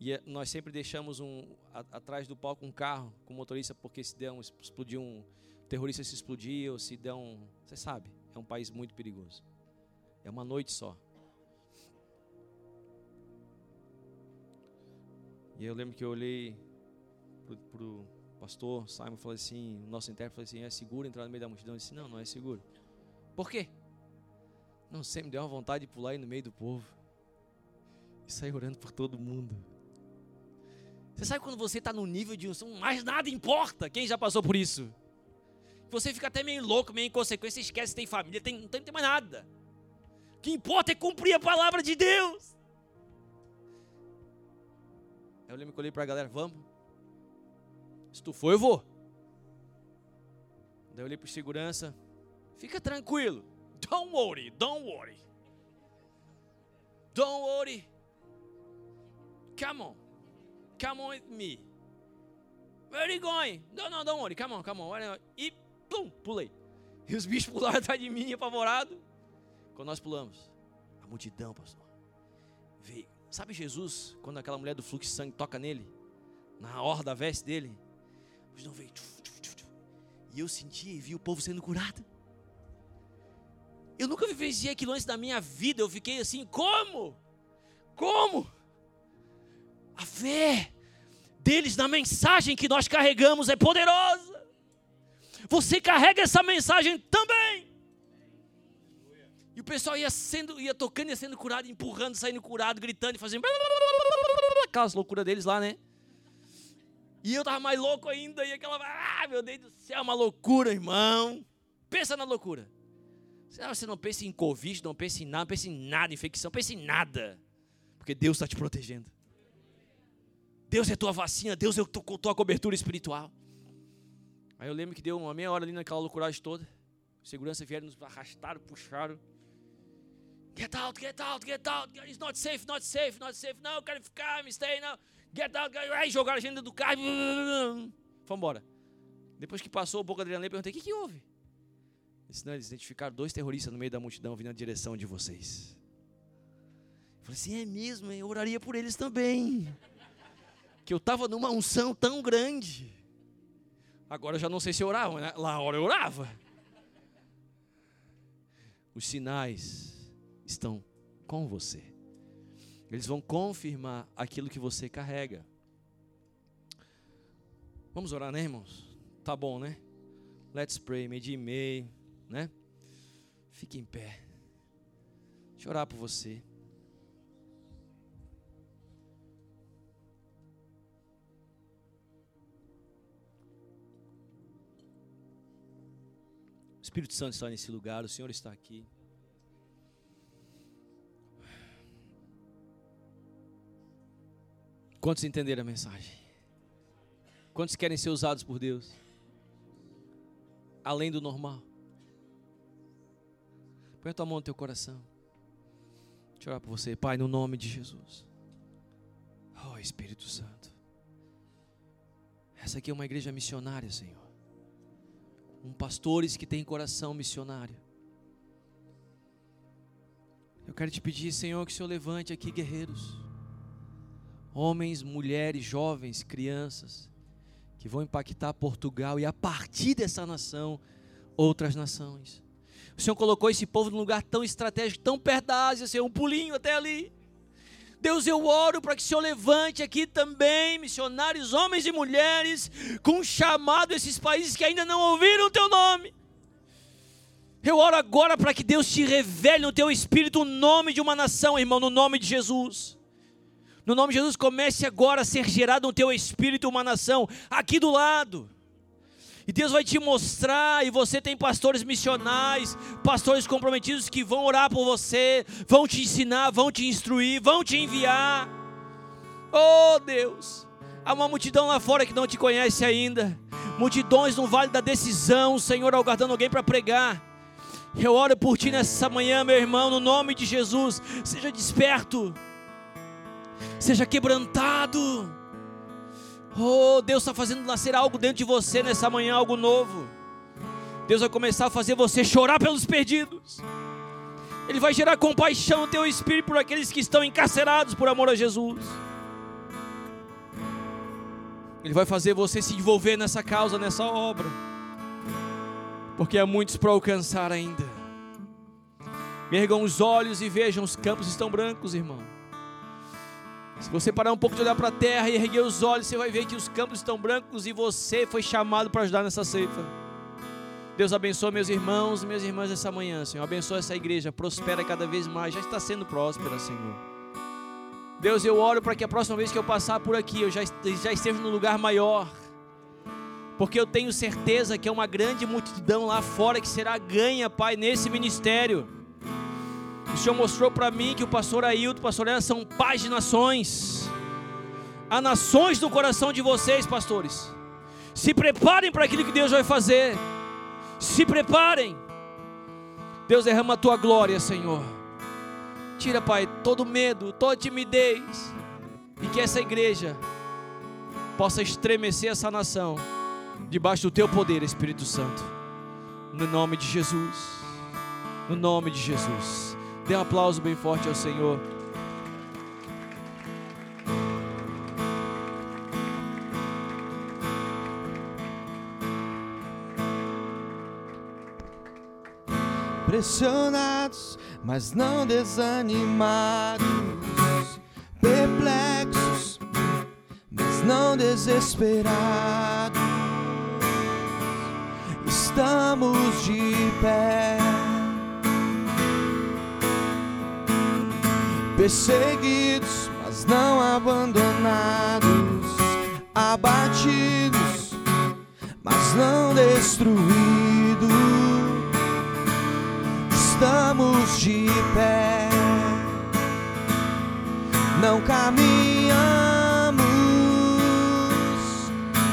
E eh, nós sempre deixamos um a, atrás do palco um carro com motorista porque se der um explodir um terrorista se explodir ou se der um, você sabe, é um país muito perigoso. É uma noite só. E eu lembro que eu olhei pro, pro pastor Simon falei assim, o nosso intérprete falou assim, é seguro entrar no meio da multidão? Eu disse, não, não é seguro. Por quê? Não sei, me deu uma vontade de pular aí no meio do povo e sair orando por todo mundo. Você sabe quando você está no nível de unção, mais nada importa. Quem já passou por isso? Você fica até meio louco, meio inconsequente, esquece que tem família, tem, não tem, tem mais nada. O que importa é cumprir a palavra de Deus. Eu lembro que eu olhei para a galera, vamos. Se tu for, eu vou. Daí eu olhei para segurança, fica tranquilo. Don't worry, don't worry. Don't worry. Come on. Come on with me. Where are you going? No, no, don't worry. Come on, come on. E pum, pulei. E os bichos pularam atrás de mim, apavorado. Quando nós pulamos, a multidão, pastor, veio. Sabe Jesus, quando aquela mulher do fluxo de sangue toca nele, na orla da veste dele, a multidão veio. E eu senti e vi o povo sendo curado. Eu nunca vivenciei aquilo antes da minha vida. Eu fiquei assim, como? Como? A fé deles na mensagem que nós carregamos é poderosa. Você carrega essa mensagem também. E o pessoal ia sendo, ia tocando, ia sendo curado, empurrando, saindo curado, gritando e fazendo aquelas loucuras deles lá, né? E eu tava mais louco ainda, e aquela, ah, meu Deus do céu, uma loucura, irmão. Pensa na loucura. Você não pensa em Covid, não pensa em nada, não pensa em nada, infecção, pensa em nada. Porque Deus está te protegendo. Deus é tua vacina, Deus é tua cobertura espiritual. Aí eu lembro que deu uma meia hora ali naquela loucuragem toda. Segurança vieram, nos arrastaram, puxaram. Get out, get out, get out. It's not safe, not safe, not safe. Não, eu quero ficar, me stay, não. Get out, aí jogaram a gente do carro. Vamos embora. Depois que passou o boca adrenalina, eu perguntei: o que, que houve? Eles, não, eles identificaram dois terroristas no meio da multidão vindo na direção de vocês. Eu falei assim: é mesmo, eu oraria por eles também. Que eu estava numa unção tão grande. Agora eu já não sei se eu orava, né? lá hora eu orava. Os sinais estão com você. Eles vão confirmar aquilo que você carrega. Vamos orar, né, irmãos? Tá bom, né? Let's pray, meio dia e meio, né? Fique em pé. Deixa eu orar por você. O Espírito Santo está nesse lugar, o Senhor está aqui. Quantos entenderam a mensagem? Quantos querem ser usados por Deus? Além do normal. Põe a mão no teu coração. Deixa eu orar por você, Pai, no nome de Jesus. Oh, Espírito Santo. Essa aqui é uma igreja missionária, Senhor. Um pastores que tem coração missionário. Eu quero te pedir, Senhor, que o Senhor levante aqui guerreiros homens, mulheres, jovens, crianças, que vão impactar Portugal e a partir dessa nação, outras nações. O Senhor colocou esse povo num lugar tão estratégico, tão perto da Ásia, Senhor, um pulinho até ali. Deus, eu oro para que o Senhor levante aqui também missionários, homens e mulheres, com um chamado a esses países que ainda não ouviram o teu nome. Eu oro agora para que Deus te revele no teu espírito o nome de uma nação, irmão, no nome de Jesus. No nome de Jesus, comece agora a ser gerado no teu espírito uma nação aqui do lado. E Deus vai te mostrar, e você tem pastores missionais, pastores comprometidos que vão orar por você, vão te ensinar, vão te instruir, vão te enviar. Oh Deus, há uma multidão lá fora que não te conhece ainda, multidões no vale da decisão, Senhor, aguardando alguém para pregar. Eu oro por ti nessa manhã, meu irmão, no nome de Jesus, seja desperto seja quebrantado. Oh, Deus está fazendo nascer algo dentro de você nessa manhã, algo novo. Deus vai começar a fazer você chorar pelos perdidos. Ele vai gerar compaixão no teu espírito por aqueles que estão encarcerados por amor a Jesus. Ele vai fazer você se envolver nessa causa, nessa obra. Porque há muitos para alcançar ainda. Ergam os olhos e vejam, os campos estão brancos, irmão. Se você parar um pouco de olhar para a terra e erguer os olhos, você vai ver que os campos estão brancos e você foi chamado para ajudar nessa ceifa. Deus abençoe meus irmãos e minhas irmãs essa manhã, Senhor. Abençoe essa igreja, prospera cada vez mais. Já está sendo próspera, Senhor. Deus, eu oro para que a próxima vez que eu passar por aqui, eu já, já esteja no lugar maior. Porque eu tenho certeza que é uma grande multidão lá fora que será ganha, Pai, nesse ministério. O Senhor mostrou para mim que o pastor Ailton, o pastor Ela são pais de nações. Há nações no coração de vocês, pastores. Se preparem para aquilo que Deus vai fazer. Se preparem. Deus derrama a tua glória, Senhor. Tira, Pai, todo medo, toda timidez. E que essa igreja possa estremecer essa nação debaixo do teu poder, Espírito Santo. No nome de Jesus. No nome de Jesus. Dê um aplauso bem forte ao Senhor. Pressionados, mas não desanimados, perplexos, mas não desesperados. Estamos de pé perseguidos, mas não abandonados, abatidos, mas não destruídos. estamos de pé. Não caminhamos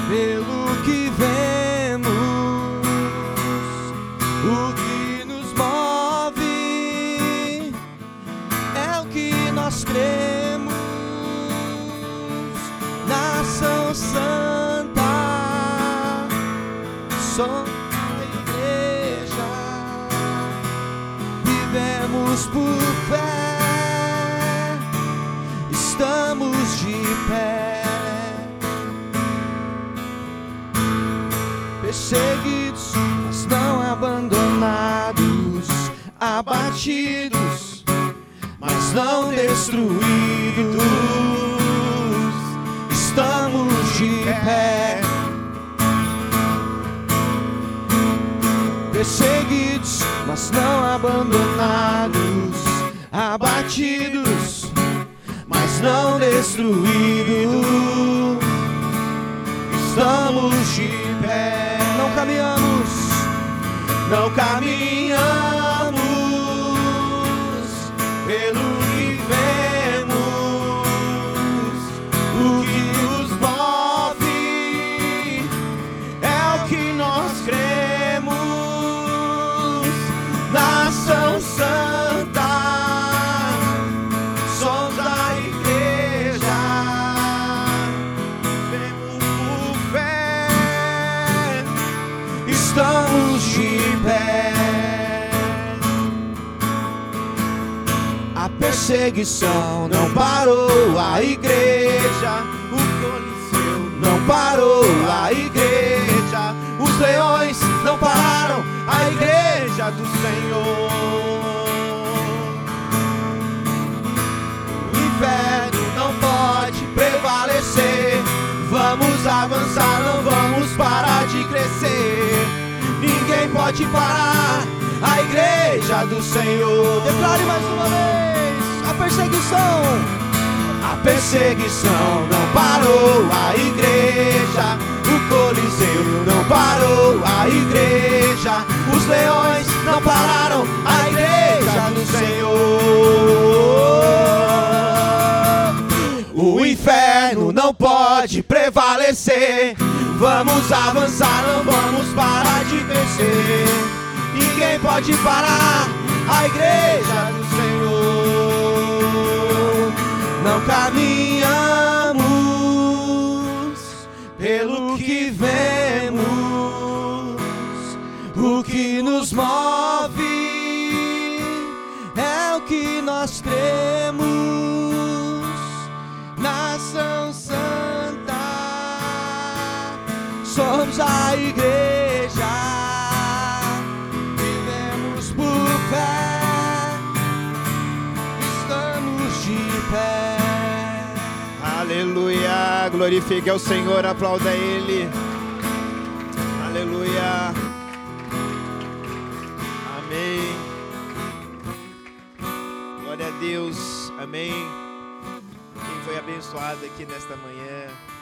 pelo Santa, somos a igreja, vivemos por fé, estamos de pé. perseguidos, mas não abandonados, abatidos, mas não destruídos. Pé, perseguidos, mas não abandonados, abatidos, mas não destruídos. Estamos de pé, não caminhamos, não caminhamos perseguição não parou a igreja, o Coliseu não parou a igreja, os leões não pararam a igreja do Senhor. O inferno não pode prevalecer. Vamos avançar, não vamos parar de crescer. Ninguém pode parar a igreja do Senhor. Declare mais uma vez a perseguição. A perseguição não parou a igreja. O Coliseu não parou a igreja. Os leões não pararam a igreja do Senhor. O inferno não pode prevalecer. Vamos avançar, não vamos parar de crescer. Ninguém pode parar a igreja do Senhor. Não caminhamos pelo que vemos, o que nos move é o que nós cremos. Nação Santa, somos a igreja, Glorifique ao Senhor, aplauda Ele. Aleluia. Amém. Glória a Deus. Amém. Quem foi abençoado aqui nesta manhã.